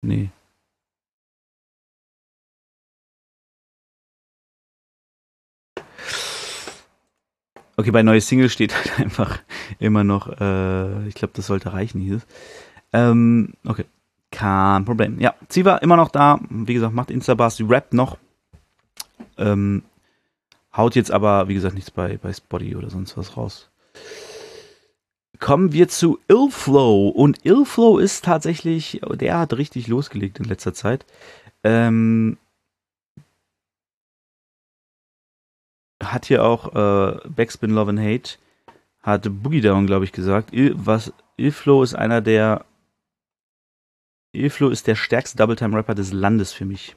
Nee. Okay, bei neues Single steht halt (laughs) einfach immer noch, äh, ich glaube, das sollte reichen hier. Ähm, okay. Kein Problem. Ja, Ziva immer noch da. Wie gesagt, macht Instabars, rappt noch. Ähm, haut jetzt aber, wie gesagt, nichts bei, bei Spotty oder sonst was raus. Kommen wir zu Illflow. Und Illflow ist tatsächlich, der hat richtig losgelegt in letzter Zeit. Ähm, hat hier auch äh, Backspin Love and Hate, hat Boogie Down, glaube ich, gesagt. Il, was, Ilflow ist einer der. Ilflow ist der stärkste Double-Time-Rapper des Landes für mich.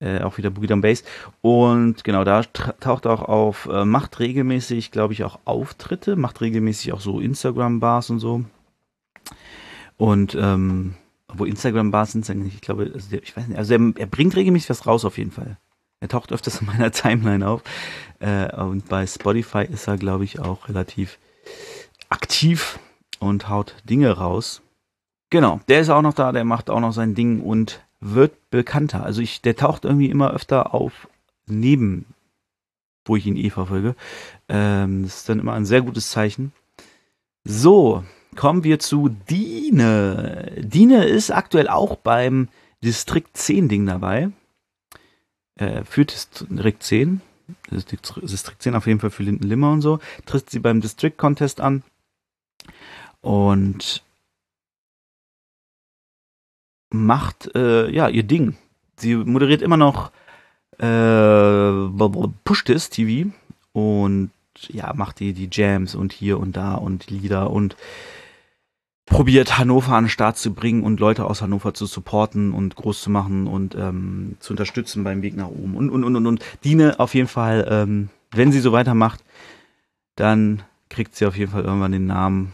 Äh, auch wieder Boogie Down Bass. Und genau, da taucht auch auf, äh, macht regelmäßig, glaube ich, auch Auftritte, macht regelmäßig auch so Instagram-Bars und so. Und, ähm, wo Instagram-Bars sind, ich glaube, also der, ich weiß nicht, also er, er bringt regelmäßig was raus auf jeden Fall. Er taucht öfters in meiner (laughs) Timeline auf. Äh, und bei Spotify ist er, glaube ich, auch relativ aktiv und haut Dinge raus. Genau, der ist auch noch da, der macht auch noch sein Ding und wird bekannter. Also ich, der taucht irgendwie immer öfter auf neben, wo ich ihn eh verfolge. Ähm, das ist dann immer ein sehr gutes Zeichen. So, kommen wir zu Dine. Dine ist aktuell auch beim Distrikt 10 Ding dabei. Äh, für Distrikt 10. Distrikt 10 auf jeden Fall für Linden Limmer und so. Tritt sie beim District Contest an. Und macht äh, ja ihr Ding. Sie moderiert immer noch äh, Push This TV und ja, macht die, die Jams und hier und da und Lieder und probiert Hannover an den Start zu bringen und Leute aus Hannover zu supporten und groß zu machen und ähm, zu unterstützen beim Weg nach oben. Und, und, und, und, und Dine auf jeden Fall, ähm, wenn sie so weitermacht, dann kriegt sie auf jeden Fall irgendwann den Namen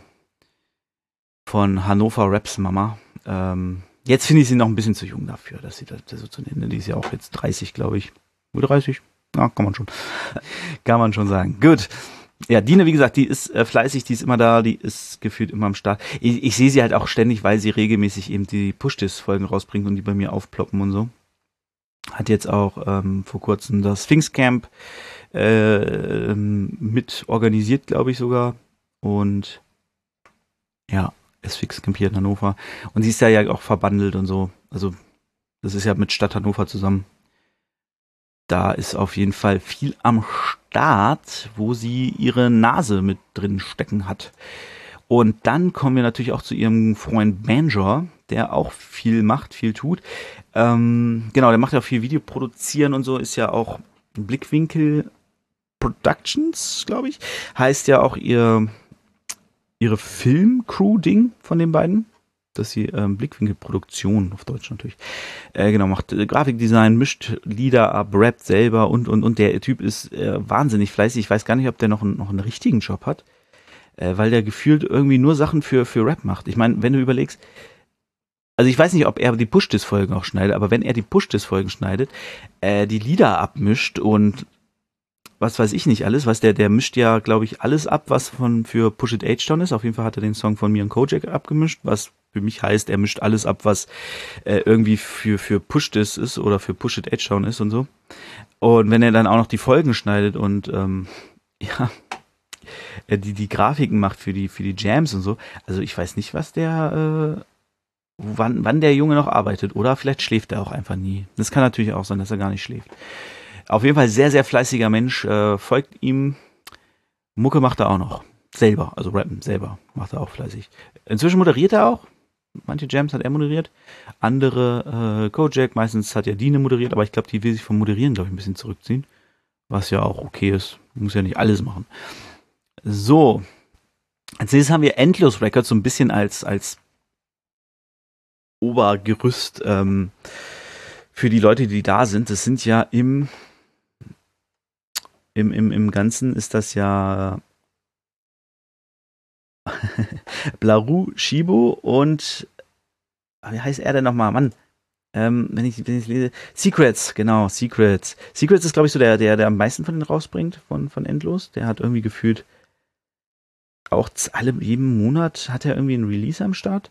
von Hannover Raps Mama. Ähm, jetzt finde ich sie noch ein bisschen zu jung dafür, dass sie das, so zu nennen. Die ist ja auch jetzt 30, glaube ich. Oder 30? Ja, kann man schon. kann man schon sagen. Gut. Ja, Dine, wie gesagt, die ist äh, fleißig, die ist immer da, die ist gefühlt immer am Start. Ich, ich sehe sie halt auch ständig, weil sie regelmäßig eben die Push-Dis-Folgen rausbringt und die bei mir aufploppen und so. Hat jetzt auch ähm, vor kurzem das Sphinx Camp äh, mit organisiert, glaube ich sogar. Und ja, ist fix campiert in Hannover. Und sie ist ja ja auch verbandelt und so. Also, das ist ja mit Stadt Hannover zusammen da ist auf jeden Fall viel am Start, wo sie ihre Nase mit drin stecken hat. Und dann kommen wir natürlich auch zu ihrem Freund Banjor, der auch viel macht, viel tut. Ähm, genau, der macht ja auch viel Video produzieren und so, ist ja auch Blickwinkel Productions, glaube ich. Heißt ja auch ihr, ihre Film-Crew-Ding von den beiden dass sie ähm, Blickwinkelproduktion auf Deutsch natürlich äh, genau macht. Äh, Grafikdesign mischt Lieder ab rappt selber und und und der Typ ist äh, wahnsinnig fleißig. Ich weiß gar nicht ob der noch einen, noch einen richtigen Job hat äh, weil der gefühlt irgendwie nur Sachen für für Rap macht. Ich meine wenn du überlegst also ich weiß nicht, ob er die Push-Dis-Folgen auch schneidet, aber wenn er die Push-Dis-Folgen schneidet, äh, die Lieder abmischt und was weiß ich nicht alles, was der, der mischt ja, glaube ich, alles ab, was von für Push It H-Down ist. Auf jeden Fall hat er den Song von mir und Kojak abgemischt, was für mich heißt, er mischt alles ab, was äh, irgendwie für, für Push This ist oder für Push It Edge Down ist und so. Und wenn er dann auch noch die Folgen schneidet und ähm, (laughs) ja, die, die Grafiken macht für die, für die Jams und so, also ich weiß nicht, was der, äh, wann, wann der Junge noch arbeitet. Oder vielleicht schläft er auch einfach nie. Das kann natürlich auch sein, dass er gar nicht schläft. Auf jeden Fall sehr, sehr fleißiger Mensch, äh, folgt ihm. Mucke macht er auch noch. Selber, also rappen selber macht er auch fleißig. Inzwischen moderiert er auch, Manche Jams hat er moderiert, andere äh, Kojak, meistens hat ja Dine moderiert, aber ich glaube, die will sich vom Moderieren, glaube ich, ein bisschen zurückziehen. Was ja auch okay ist. Muss ja nicht alles machen. So. Als nächstes haben wir Endlos Records so ein bisschen als, als Obergerüst ähm, für die Leute, die da sind. Das sind ja im, im, im, im Ganzen ist das ja (laughs) Blaru Shibo und ah, wie heißt er denn nochmal? Mann, ähm, wenn ich ich lese, Secrets, genau, Secrets. Secrets ist glaube ich so der der der am meisten von denen rausbringt von von Endlos. Der hat irgendwie gefühlt auch alle jeden Monat hat er irgendwie ein Release am Start.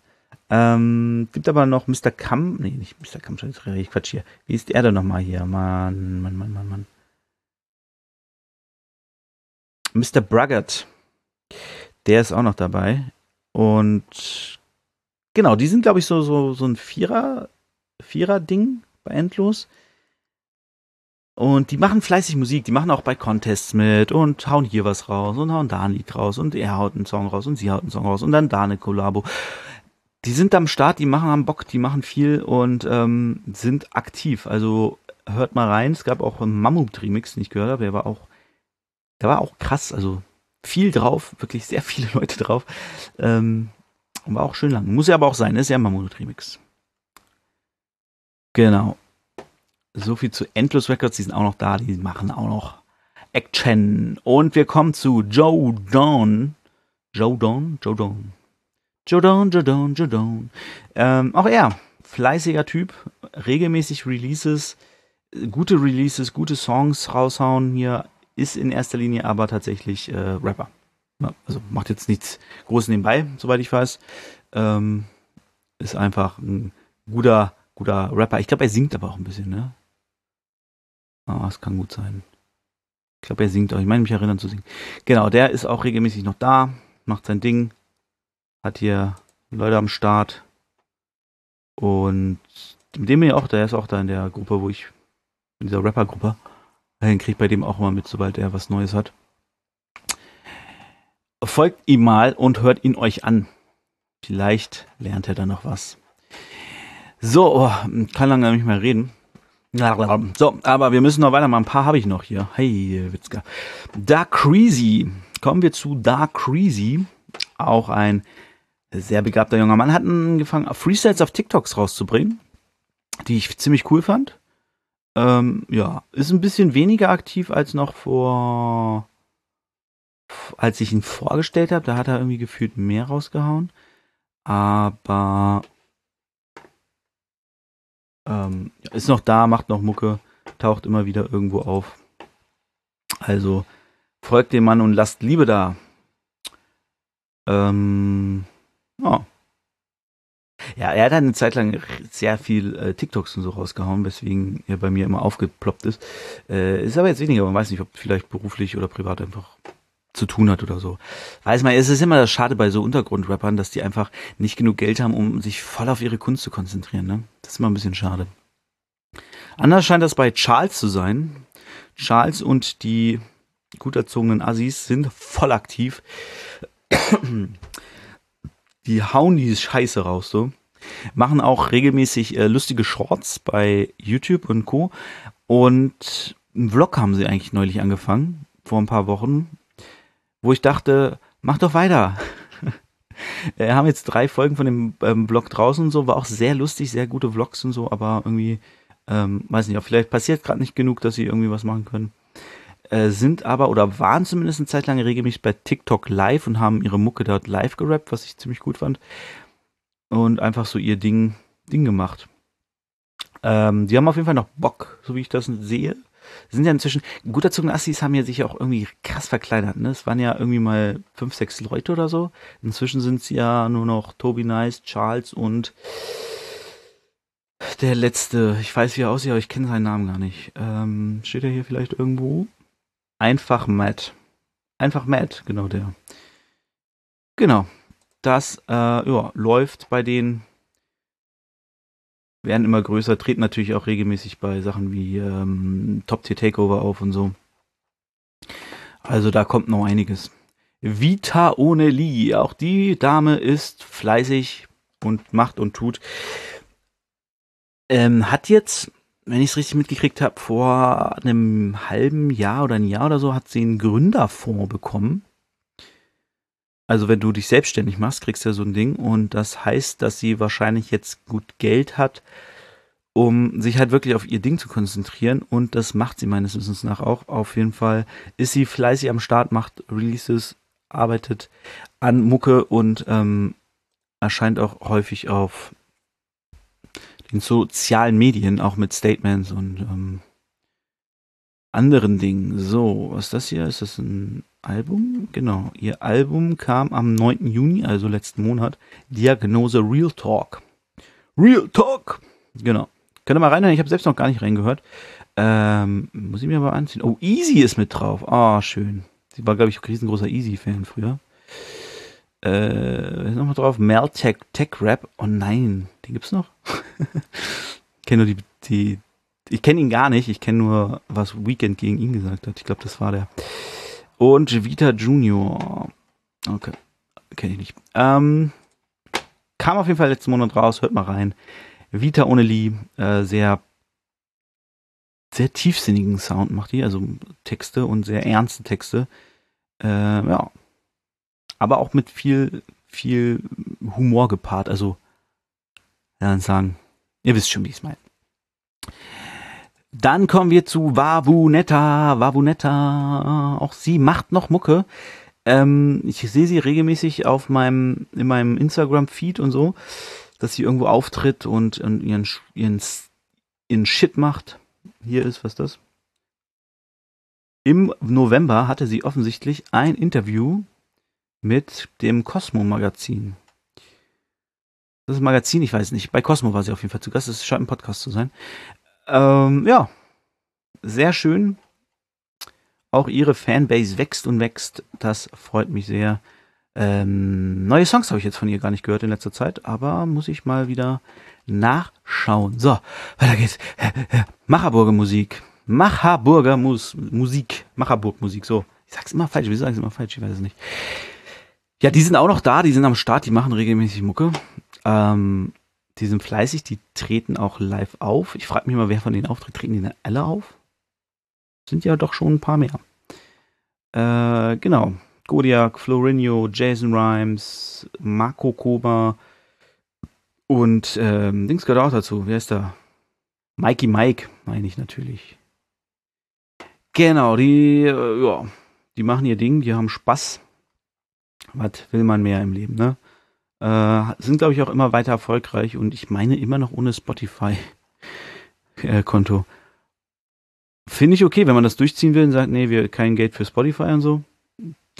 Ähm, gibt aber noch Mr. Kam, nee, nicht Mr. Kam, ich Quatsch hier. Wie ist er denn nochmal hier? Mann, Mann, Mann, Mann, Mann. Mr. Braggart. Der ist auch noch dabei. Und genau, die sind, glaube ich, so, so, so ein Vierer, Vierer-Ding bei Endlos. Und die machen fleißig Musik, die machen auch bei Contests mit und hauen hier was raus und hauen da ein Lied raus und er haut einen Song raus und sie haut einen Song raus und dann da eine Kollabo. Die sind am Start, die machen am Bock, die machen viel und ähm, sind aktiv. Also hört mal rein. Es gab auch einen Mammut-Remix, den ich gehört habe, der war auch, der war auch krass. Also viel drauf, wirklich sehr viele (laughs) Leute drauf. Ähm, war auch schön lang. Muss ja aber auch sein, ist ja Mammut Remix. Genau. So viel zu Endless Records, die sind auch noch da, die machen auch noch Action. Und wir kommen zu Joe Dawn. Joe Dawn? Joe Dawn. Joe Dawn, Joe Dawn, Joe Dawn. Ähm, auch er, fleißiger Typ, regelmäßig Releases, gute Releases, gute Songs raushauen hier ist in erster Linie aber tatsächlich äh, Rapper. Also macht jetzt nichts Großes nebenbei, soweit ich weiß. Ähm, ist einfach ein guter, guter Rapper. Ich glaube, er singt aber auch ein bisschen, ne? Ah, es kann gut sein. Ich glaube, er singt auch. Ich meine, mich erinnern zu singen. Genau, der ist auch regelmäßig noch da, macht sein Ding, hat hier Leute am Start und mit dem bin auch, der ist auch da in der Gruppe, wo ich, in dieser Rapper-Gruppe. Den kriegt bei dem auch mal mit, sobald er was Neues hat. Folgt ihm mal und hört ihn euch an. Vielleicht lernt er da noch was. So, oh, kann lange nicht mehr reden. So, aber wir müssen noch weitermachen. Ein paar habe ich noch hier. Hey, Witzka. Dark Creasy. Kommen wir zu Dark Creasy. Auch ein sehr begabter junger Mann hat angefangen, Freestyles auf TikToks rauszubringen, die ich ziemlich cool fand. Ähm, ja, ist ein bisschen weniger aktiv als noch vor, als ich ihn vorgestellt habe. Da hat er irgendwie gefühlt mehr rausgehauen. Aber ähm, ist noch da, macht noch Mucke, taucht immer wieder irgendwo auf. Also folgt dem Mann und lasst Liebe da. Ähm, oh. Ja, er hat eine Zeit lang sehr viel äh, TikToks und so rausgehauen, weswegen er bei mir immer aufgeploppt ist. Äh, ist aber jetzt weniger, man weiß nicht, ob vielleicht beruflich oder privat einfach zu tun hat oder so. Weiß man, es ist immer das Schade bei so Untergrundrappern, dass die einfach nicht genug Geld haben, um sich voll auf ihre Kunst zu konzentrieren. Ne? Das ist immer ein bisschen schade. Anders scheint das bei Charles zu sein. Charles und die gut erzogenen Assis sind voll aktiv. Die hauen die Scheiße raus, so. Machen auch regelmäßig äh, lustige Shorts bei YouTube und Co. Und einen Vlog haben sie eigentlich neulich angefangen, vor ein paar Wochen wo ich dachte, mach doch weiter. Wir (laughs) haben jetzt drei Folgen von dem ähm, Vlog draußen und so, war auch sehr lustig, sehr gute Vlogs und so, aber irgendwie, ähm, weiß nicht, vielleicht passiert gerade nicht genug, dass sie irgendwie was machen können. Äh, sind aber oder waren zumindest eine Zeit lang regelmäßig bei TikTok live und haben ihre Mucke dort live gerappt, was ich ziemlich gut fand. Und einfach so ihr Ding, Ding gemacht. Ähm, die haben auf jeden Fall noch Bock, so wie ich das sehe sind ja inzwischen, gut erzogene Assis haben ja sich auch irgendwie krass verkleinert, ne? Es waren ja irgendwie mal fünf, sechs Leute oder so. Inzwischen sind es ja nur noch Toby Nice, Charles und der letzte, ich weiß wie er aussieht, aber ich kenne seinen Namen gar nicht. Ähm, steht er hier vielleicht irgendwo? Einfach Matt. Einfach Matt, genau der. Genau. Das äh, ja, läuft bei denen werden immer größer, treten natürlich auch regelmäßig bei Sachen wie ähm, Top Tier Takeover auf und so. Also da kommt noch einiges. Vita ohne Lee, auch die Dame ist fleißig und macht und tut. Ähm, hat jetzt, wenn ich es richtig mitgekriegt habe, vor einem halben Jahr oder ein Jahr oder so, hat sie einen Gründerfonds bekommen also wenn du dich selbstständig machst, kriegst du ja so ein Ding und das heißt, dass sie wahrscheinlich jetzt gut Geld hat, um sich halt wirklich auf ihr Ding zu konzentrieren und das macht sie meines Wissens nach auch. Auf jeden Fall ist sie fleißig am Start, macht Releases, arbeitet an Mucke und ähm, erscheint auch häufig auf den sozialen Medien, auch mit Statements und ähm, anderen Dingen. So, was ist das hier? Ist das ein Album? Genau. Ihr Album kam am 9. Juni, also letzten Monat. Diagnose Real Talk. Real Talk! Genau. Könnt ihr mal reinhören, ich habe selbst noch gar nicht reingehört. Ähm, muss ich mir mal anziehen. Oh, Easy ist mit drauf. Ah, oh, schön. Sie war, glaube ich, ein riesengroßer Easy-Fan früher. Äh, nochmal drauf? Mel Tech, Tech Rap. Oh nein, den gibt's noch? kenne nur die, die, ich kenne ihn gar nicht. Ich kenne nur, was Weekend gegen ihn gesagt hat. Ich glaube, das war der. Und Vita Junior. Okay. Kenne ich nicht. Ähm, kam auf jeden Fall letzten Monat raus. Hört mal rein. Vita ohne Lee. Äh, sehr, sehr tiefsinnigen Sound macht die. Also Texte und sehr ernste Texte. Äh, ja. Aber auch mit viel, viel Humor gepaart. Also, ja, sagen. Ihr wisst schon, wie ich es meine. Dann kommen wir zu Wavunetta. Wavunetta, auch sie macht noch Mucke. Ähm, ich sehe sie regelmäßig auf meinem, in meinem Instagram-Feed und so, dass sie irgendwo auftritt und, und ihren, ihren, ihren Shit macht. Hier ist, was das? Im November hatte sie offensichtlich ein Interview mit dem Cosmo Magazin. Das ist ein Magazin, ich weiß nicht. Bei Cosmo war sie auf jeden Fall zu Gast. Es scheint ein Podcast zu sein. Ähm, ja, sehr schön. Auch ihre Fanbase wächst und wächst. Das freut mich sehr. Ähm, neue Songs habe ich jetzt von ihr gar nicht gehört in letzter Zeit, aber muss ich mal wieder nachschauen. So, weiter geht's. Macherburger Musik. Macherburger Mus Musik. Macherburg Musik, so. Ich sag's immer falsch, wieso sag ich immer falsch? Ich weiß es nicht. Ja, die sind auch noch da, die sind am Start, die machen regelmäßig Mucke. Ähm, die sind fleißig, die treten auch live auf. Ich frage mich mal, wer von denen auftritt. Treten die denn alle auf? Sind ja doch schon ein paar mehr. Äh, genau. Godiak, Florinho, Jason Rhymes, Marco Koba und ähm, Dings gehört auch dazu. Wer ist da? Mikey Mike, meine ich natürlich. Genau, die, äh, ja, die machen ihr Ding, die haben Spaß. Was will man mehr im Leben, ne? Äh, sind, glaube ich, auch immer weiter erfolgreich und ich meine immer noch ohne Spotify-Konto. (laughs) Äh, Finde ich okay, wenn man das durchziehen will und sagt, nee, wir kein Geld für Spotify und so.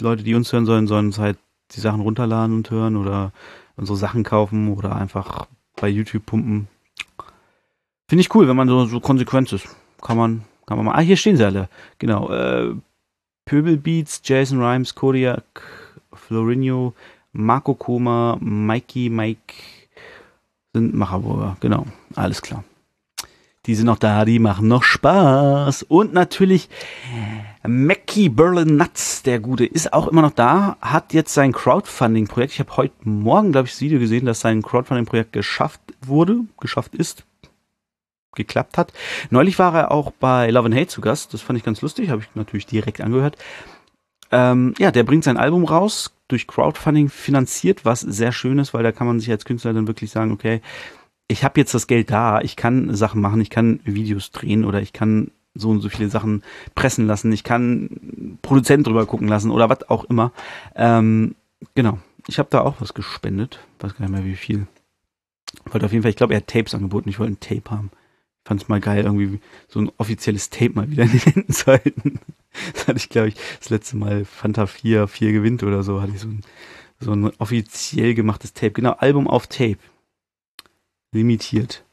Leute, die uns hören sollen, sollen uns halt die Sachen runterladen und hören oder unsere Sachen kaufen oder einfach bei YouTube pumpen. Finde ich cool, wenn man so, so konsequent ist. Kann man, kann man mal. Ah, hier stehen sie alle. Genau. Äh, Pöbel Jason Rhymes, Kodiak, Florinho, Marco Koma, Mikey, Mike sind Macherburger. Genau. Alles klar. Die sind noch da, die machen noch Spaß. Und natürlich Mackie Berlin Nuts, der Gute, ist auch immer noch da, hat jetzt sein Crowdfunding-Projekt. Ich habe heute Morgen, glaube ich, das Video gesehen, dass sein Crowdfunding-Projekt geschafft wurde, geschafft ist, geklappt hat. Neulich war er auch bei Love and Hate zu Gast. Das fand ich ganz lustig, habe ich natürlich direkt angehört. Ähm, ja, der bringt sein Album raus, durch Crowdfunding finanziert, was sehr schön ist, weil da kann man sich als Künstler dann wirklich sagen, okay, ich habe jetzt das Geld da, ich kann Sachen machen, ich kann Videos drehen oder ich kann so und so viele Sachen pressen lassen, ich kann Produzent drüber gucken lassen oder was auch immer. Ähm, genau, ich habe da auch was gespendet, weiß gar nicht mehr wie viel. Wollte auf jeden Fall, ich glaube, er hat Tapes angeboten, ich wollte ein Tape haben. Fand es mal geil, irgendwie so ein offizielles Tape mal wieder in den Händen zu halten. Das hatte ich, glaube ich, das letzte Mal Fanta 4, 4 gewinnt oder so, hatte ich so ein, so ein offiziell gemachtes Tape. Genau, Album auf Tape limitiert.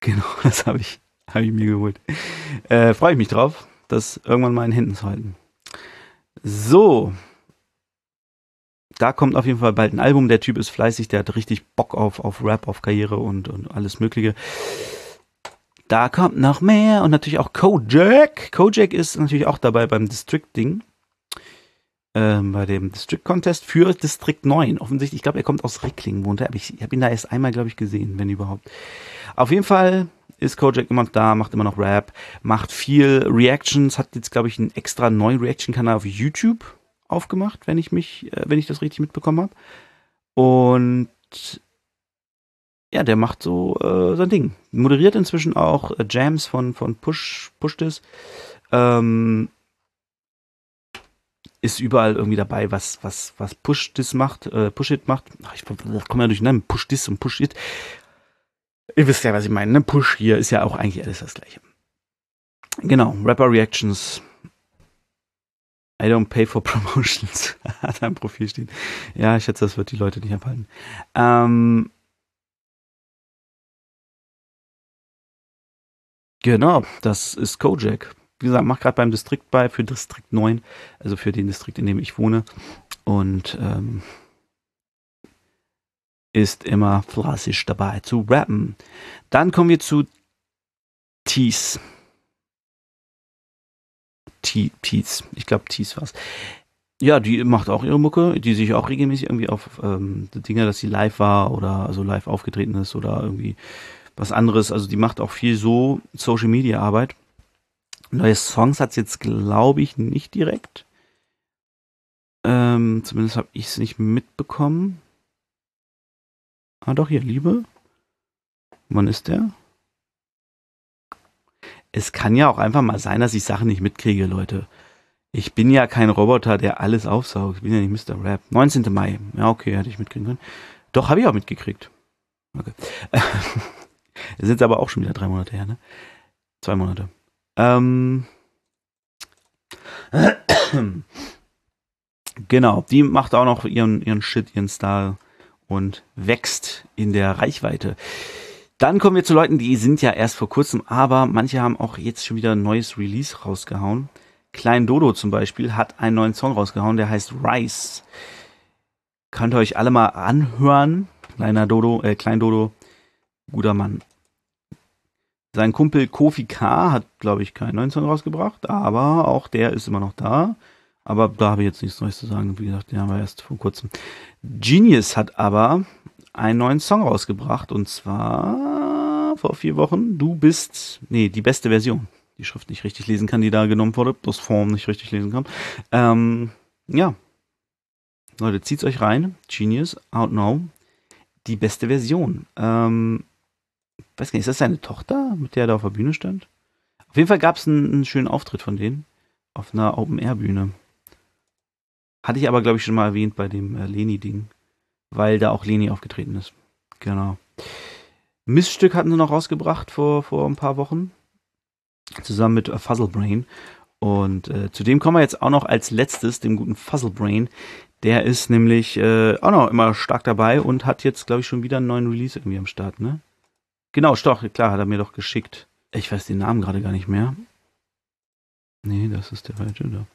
Genau, (laughs) das habe ich, hab ich mir geholt. Äh, Freue ich mich drauf, das irgendwann mal in Händen zu halten. So. Da kommt auf jeden Fall bald ein Album. Der Typ ist fleißig, der hat richtig Bock auf, auf Rap, auf Karriere und, und alles Mögliche. Da kommt noch mehr und natürlich auch Kojak. Kojak ist natürlich auch dabei beim District-Ding ähm, bei dem District Contest für District 9. Offensichtlich, ich glaube, er kommt aus Rickling, wohnt er, aber ich, ich habe ihn da erst einmal, glaube ich, gesehen, wenn überhaupt. Auf jeden Fall ist Kojak immer noch da, macht immer noch Rap, macht viel Reactions, hat jetzt, glaube ich, einen extra neuen Reaction-Kanal auf YouTube aufgemacht, wenn ich mich, äh, wenn ich das richtig mitbekommen habe. Und ja, der macht so äh, sein Ding. Moderiert inzwischen auch äh, Jams von, von Push, Push This. Ähm, ist überall irgendwie dabei, was, was, was Push This macht, äh, Push It macht. Ach, ich komme ja durcheinander, Push This und Push It. Ihr wisst ja, was ich meine, ne? Push hier ist ja auch eigentlich alles das gleiche. Genau, Rapper Reactions. I don't pay for (laughs) promotions. (laughs) Hat ein Profil stehen. Ja, ich schätze, das wird die Leute nicht abhalten. Ähm, genau, das ist Kojak wie gesagt, mache gerade beim Distrikt bei für Distrikt 9, also für den Distrikt, in dem ich wohne. Und ähm, ist immer fleißig dabei zu rappen. Dann kommen wir zu Tees. Tees, ich glaube Tees war's. Ja, die macht auch ihre Mucke, die sich auch regelmäßig irgendwie auf ähm, Dinge, dass sie live war oder also live aufgetreten ist oder irgendwie was anderes. Also die macht auch viel so Social Media Arbeit. Neue Songs hat es jetzt, glaube ich, nicht direkt. Ähm, zumindest habe ich es nicht mitbekommen. Ah, doch, hier, Liebe. Wann ist der? Es kann ja auch einfach mal sein, dass ich Sachen nicht mitkriege, Leute. Ich bin ja kein Roboter, der alles aufsaugt. Ich bin ja nicht Mr. Rap. 19. Mai. Ja, okay, hätte ich mitkriegen können. Doch, habe ich auch mitgekriegt. Okay. (laughs) Es sind aber auch schon wieder drei Monate her, ne? Zwei Monate. Ähm, (clears throat) genau, die macht auch noch ihren, ihren Shit, ihren Style und wächst in der Reichweite. Dann kommen wir zu Leuten, die sind ja erst vor kurzem, aber manche haben auch jetzt schon wieder ein neues Release rausgehauen. Klein Dodo zum Beispiel hat einen neuen Song rausgehauen, der heißt Rice. Könnt ihr euch alle mal anhören. Kleiner Dodo, äh, Klein Dodo, guter Mann. Sein Kumpel Kofi K. hat, glaube ich, keinen neuen Song rausgebracht, aber auch der ist immer noch da. Aber da habe ich jetzt nichts Neues zu sagen. Wie gesagt, den haben wir erst vor kurzem. Genius hat aber einen neuen Song rausgebracht und zwar vor vier Wochen. Du bist, nee, die beste Version. Die Schrift nicht richtig lesen kann, die da genommen wurde, das Form nicht richtig lesen kann. Ähm, ja. Leute, zieht's euch rein. Genius, Out Now. Die beste Version. Ähm, weiß gar nicht, ist das seine Tochter, mit der er da auf der Bühne stand? Auf jeden Fall gab es einen, einen schönen Auftritt von denen auf einer Open-Air-Bühne. Hatte ich aber, glaube ich, schon mal erwähnt bei dem äh, Leni-Ding, weil da auch Leni aufgetreten ist. Genau. Miststück hatten sie noch rausgebracht vor, vor ein paar Wochen. Zusammen mit äh, Fuzzlebrain. Und äh, zu dem kommen wir jetzt auch noch als letztes, dem guten Fuzzlebrain. Der ist nämlich äh, auch noch immer stark dabei und hat jetzt, glaube ich, schon wieder einen neuen Release irgendwie am Start, ne? Genau, doch, klar, hat er mir doch geschickt. Ich weiß den Namen gerade gar nicht mehr. Nee, das ist der falsche da.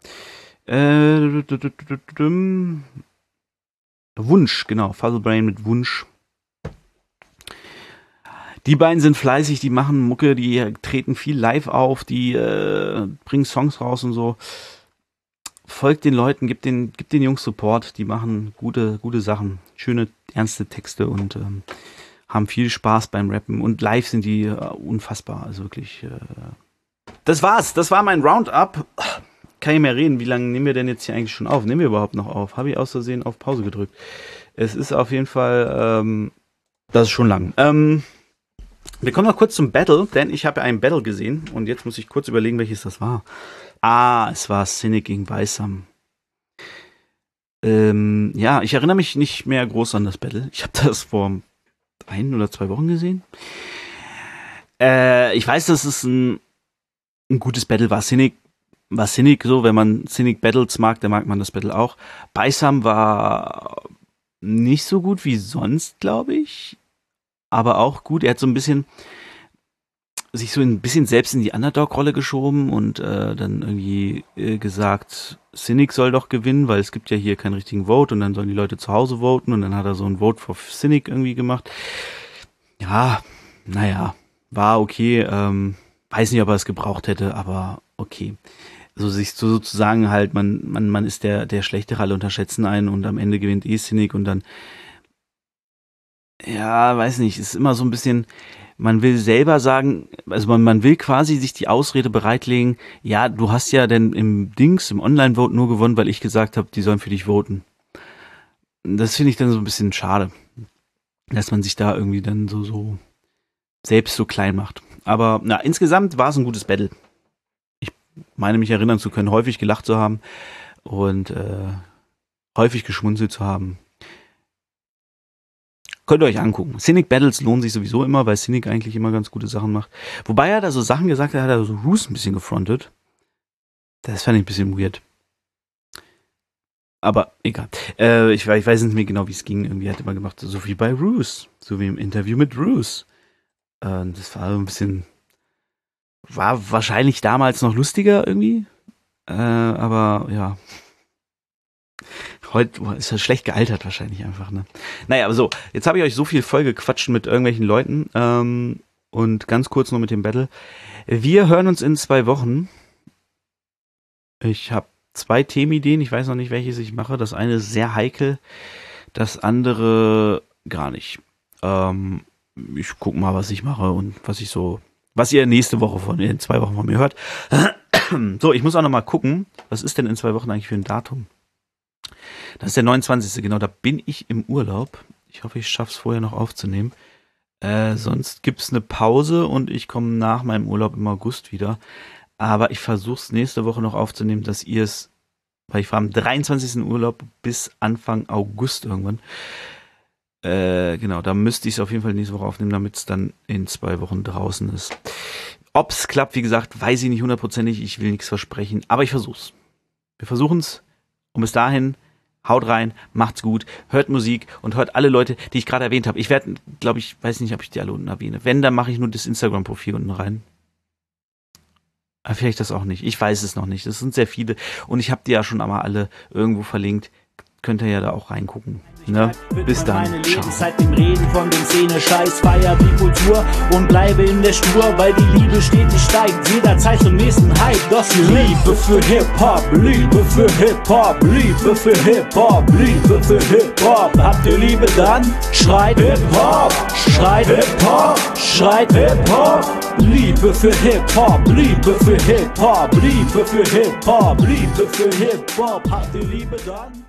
Äh, Wunsch, genau. Fuzzlebrain mit Wunsch. Die beiden sind fleißig, die machen Mucke, die treten viel live auf, die äh, bringen Songs raus und so. Folgt den Leuten, gibt den, gibt den Jungs Support, die machen gute, gute Sachen, schöne, ernste Texte und ähm, haben viel Spaß beim Rappen und live sind die äh, unfassbar, also wirklich. Äh das war's, das war mein Roundup kann ich mehr reden. Wie lange nehmen wir denn jetzt hier eigentlich schon auf? Nehmen wir überhaupt noch auf? Habe ich aus Versehen auf Pause gedrückt. Es ist auf jeden Fall, ähm, das ist schon lang. Ähm, wir kommen noch kurz zum Battle, denn ich habe ja einen Battle gesehen und jetzt muss ich kurz überlegen, welches das war. Ah, es war Cynic gegen Weißam. Ähm, ja, ich erinnere mich nicht mehr groß an das Battle. Ich habe das vor ein oder zwei Wochen gesehen. Äh, ich weiß, dass es ein, ein gutes Battle war. Cynic war Cynic so, wenn man Cynic Battles mag, dann mag man das Battle auch. Beisam war nicht so gut wie sonst, glaube ich. Aber auch gut. Er hat so ein bisschen sich so ein bisschen selbst in die Underdog-Rolle geschoben und äh, dann irgendwie äh, gesagt, Cynic soll doch gewinnen, weil es gibt ja hier keinen richtigen Vote und dann sollen die Leute zu Hause voten und dann hat er so ein Vote for Cynic irgendwie gemacht. Ja, naja, war okay. Ähm, weiß nicht, ob er es gebraucht hätte, aber okay so sich so sozusagen halt, man, man, man ist der, der Schlechtere, alle unterschätzen einen und am Ende gewinnt eh Cynic und dann, ja, weiß nicht, ist immer so ein bisschen, man will selber sagen, also man, man will quasi sich die Ausrede bereitlegen, ja, du hast ja denn im Dings, im Online-Vote nur gewonnen, weil ich gesagt habe, die sollen für dich voten. Das finde ich dann so ein bisschen schade, dass man sich da irgendwie dann so, so selbst so klein macht. Aber na, insgesamt war es ein gutes Battle meine mich erinnern zu können, häufig gelacht zu haben und äh, häufig geschmunzelt zu haben. Könnt ihr euch angucken. Cynic Battles lohnen sich sowieso immer, weil Cynic eigentlich immer ganz gute Sachen macht. Wobei er da so Sachen gesagt hat, hat er so Roos ein bisschen gefrontet. Das fand ich ein bisschen weird. Aber egal. Äh, ich, ich, weiß nicht mehr genau, wie es ging. Irgendwie hat er immer gemacht, so wie bei Roos. So wie im Interview mit Roos. Äh, das war so ein bisschen war wahrscheinlich damals noch lustiger irgendwie. Äh, aber ja. Heute ist er schlecht gealtert wahrscheinlich einfach, ne? Naja, aber so, jetzt habe ich euch so viel voll gequatscht mit irgendwelchen Leuten. Ähm, und ganz kurz noch mit dem Battle. Wir hören uns in zwei Wochen. Ich habe zwei Themenideen. Ich weiß noch nicht, welches ich mache. Das eine ist sehr heikel, das andere gar nicht. Ähm, ich guck mal, was ich mache und was ich so was ihr nächste Woche von, in zwei Wochen von mir hört. (clears throat) So, ich muss auch noch mal gucken, was ist denn in zwei Wochen eigentlich für ein Datum? Das ist der 29. Genau, da bin ich im Urlaub. Ich hoffe, ich schaffe es vorher noch aufzunehmen. Äh, sonst gibt es eine Pause und ich komme nach meinem Urlaub im August wieder. Aber ich versuche es nächste Woche noch aufzunehmen, dass ihr es, weil ich fahre am 23. Urlaub bis Anfang August irgendwann. Äh, genau, da müsste ich es auf jeden Fall nächste Woche aufnehmen, damit es dann in zwei Wochen draußen ist. Ob es klappt, wie gesagt, weiß ich nicht hundertprozentig. Ich will nichts versprechen, aber ich versuch's. Wir versuchen's. Und bis dahin, haut rein, macht's gut, hört Musik und hört alle Leute, die ich gerade erwähnt habe. Ich werde, glaube ich, weiß nicht, ob ich die alle unten erwähne. Wenn, dann mache ich nur das Instagram-Profil unten rein. Aber vielleicht das auch nicht. Ich weiß es noch nicht. Es sind sehr viele. Und ich habe die ja schon einmal alle irgendwo verlinkt. Könnt ihr ja da auch reingucken. Ne? Bis dann. Meine Ciao. Lebenszeit dem Reden von dem Szene-Scheiß, feier die Kultur und bleibe in der Spur, weil die Liebe stetig steigt, jederzeit zum nächsten Hype. Das Liebe für Hip-Hop, Liebe für Hip-Hop, Liebe für Hip-Hop, Liebe für Hip-Hop. Habt ihr Liebe dann? Schreit Hip-Hop, schreit Hip-Hop, schreit Hip-Hop. Liebe für Hip-Hop, Liebe für Hip-Hop, Liebe für Hip-Hop, Liebe für Hip-Hop. Habt ihr Liebe dann?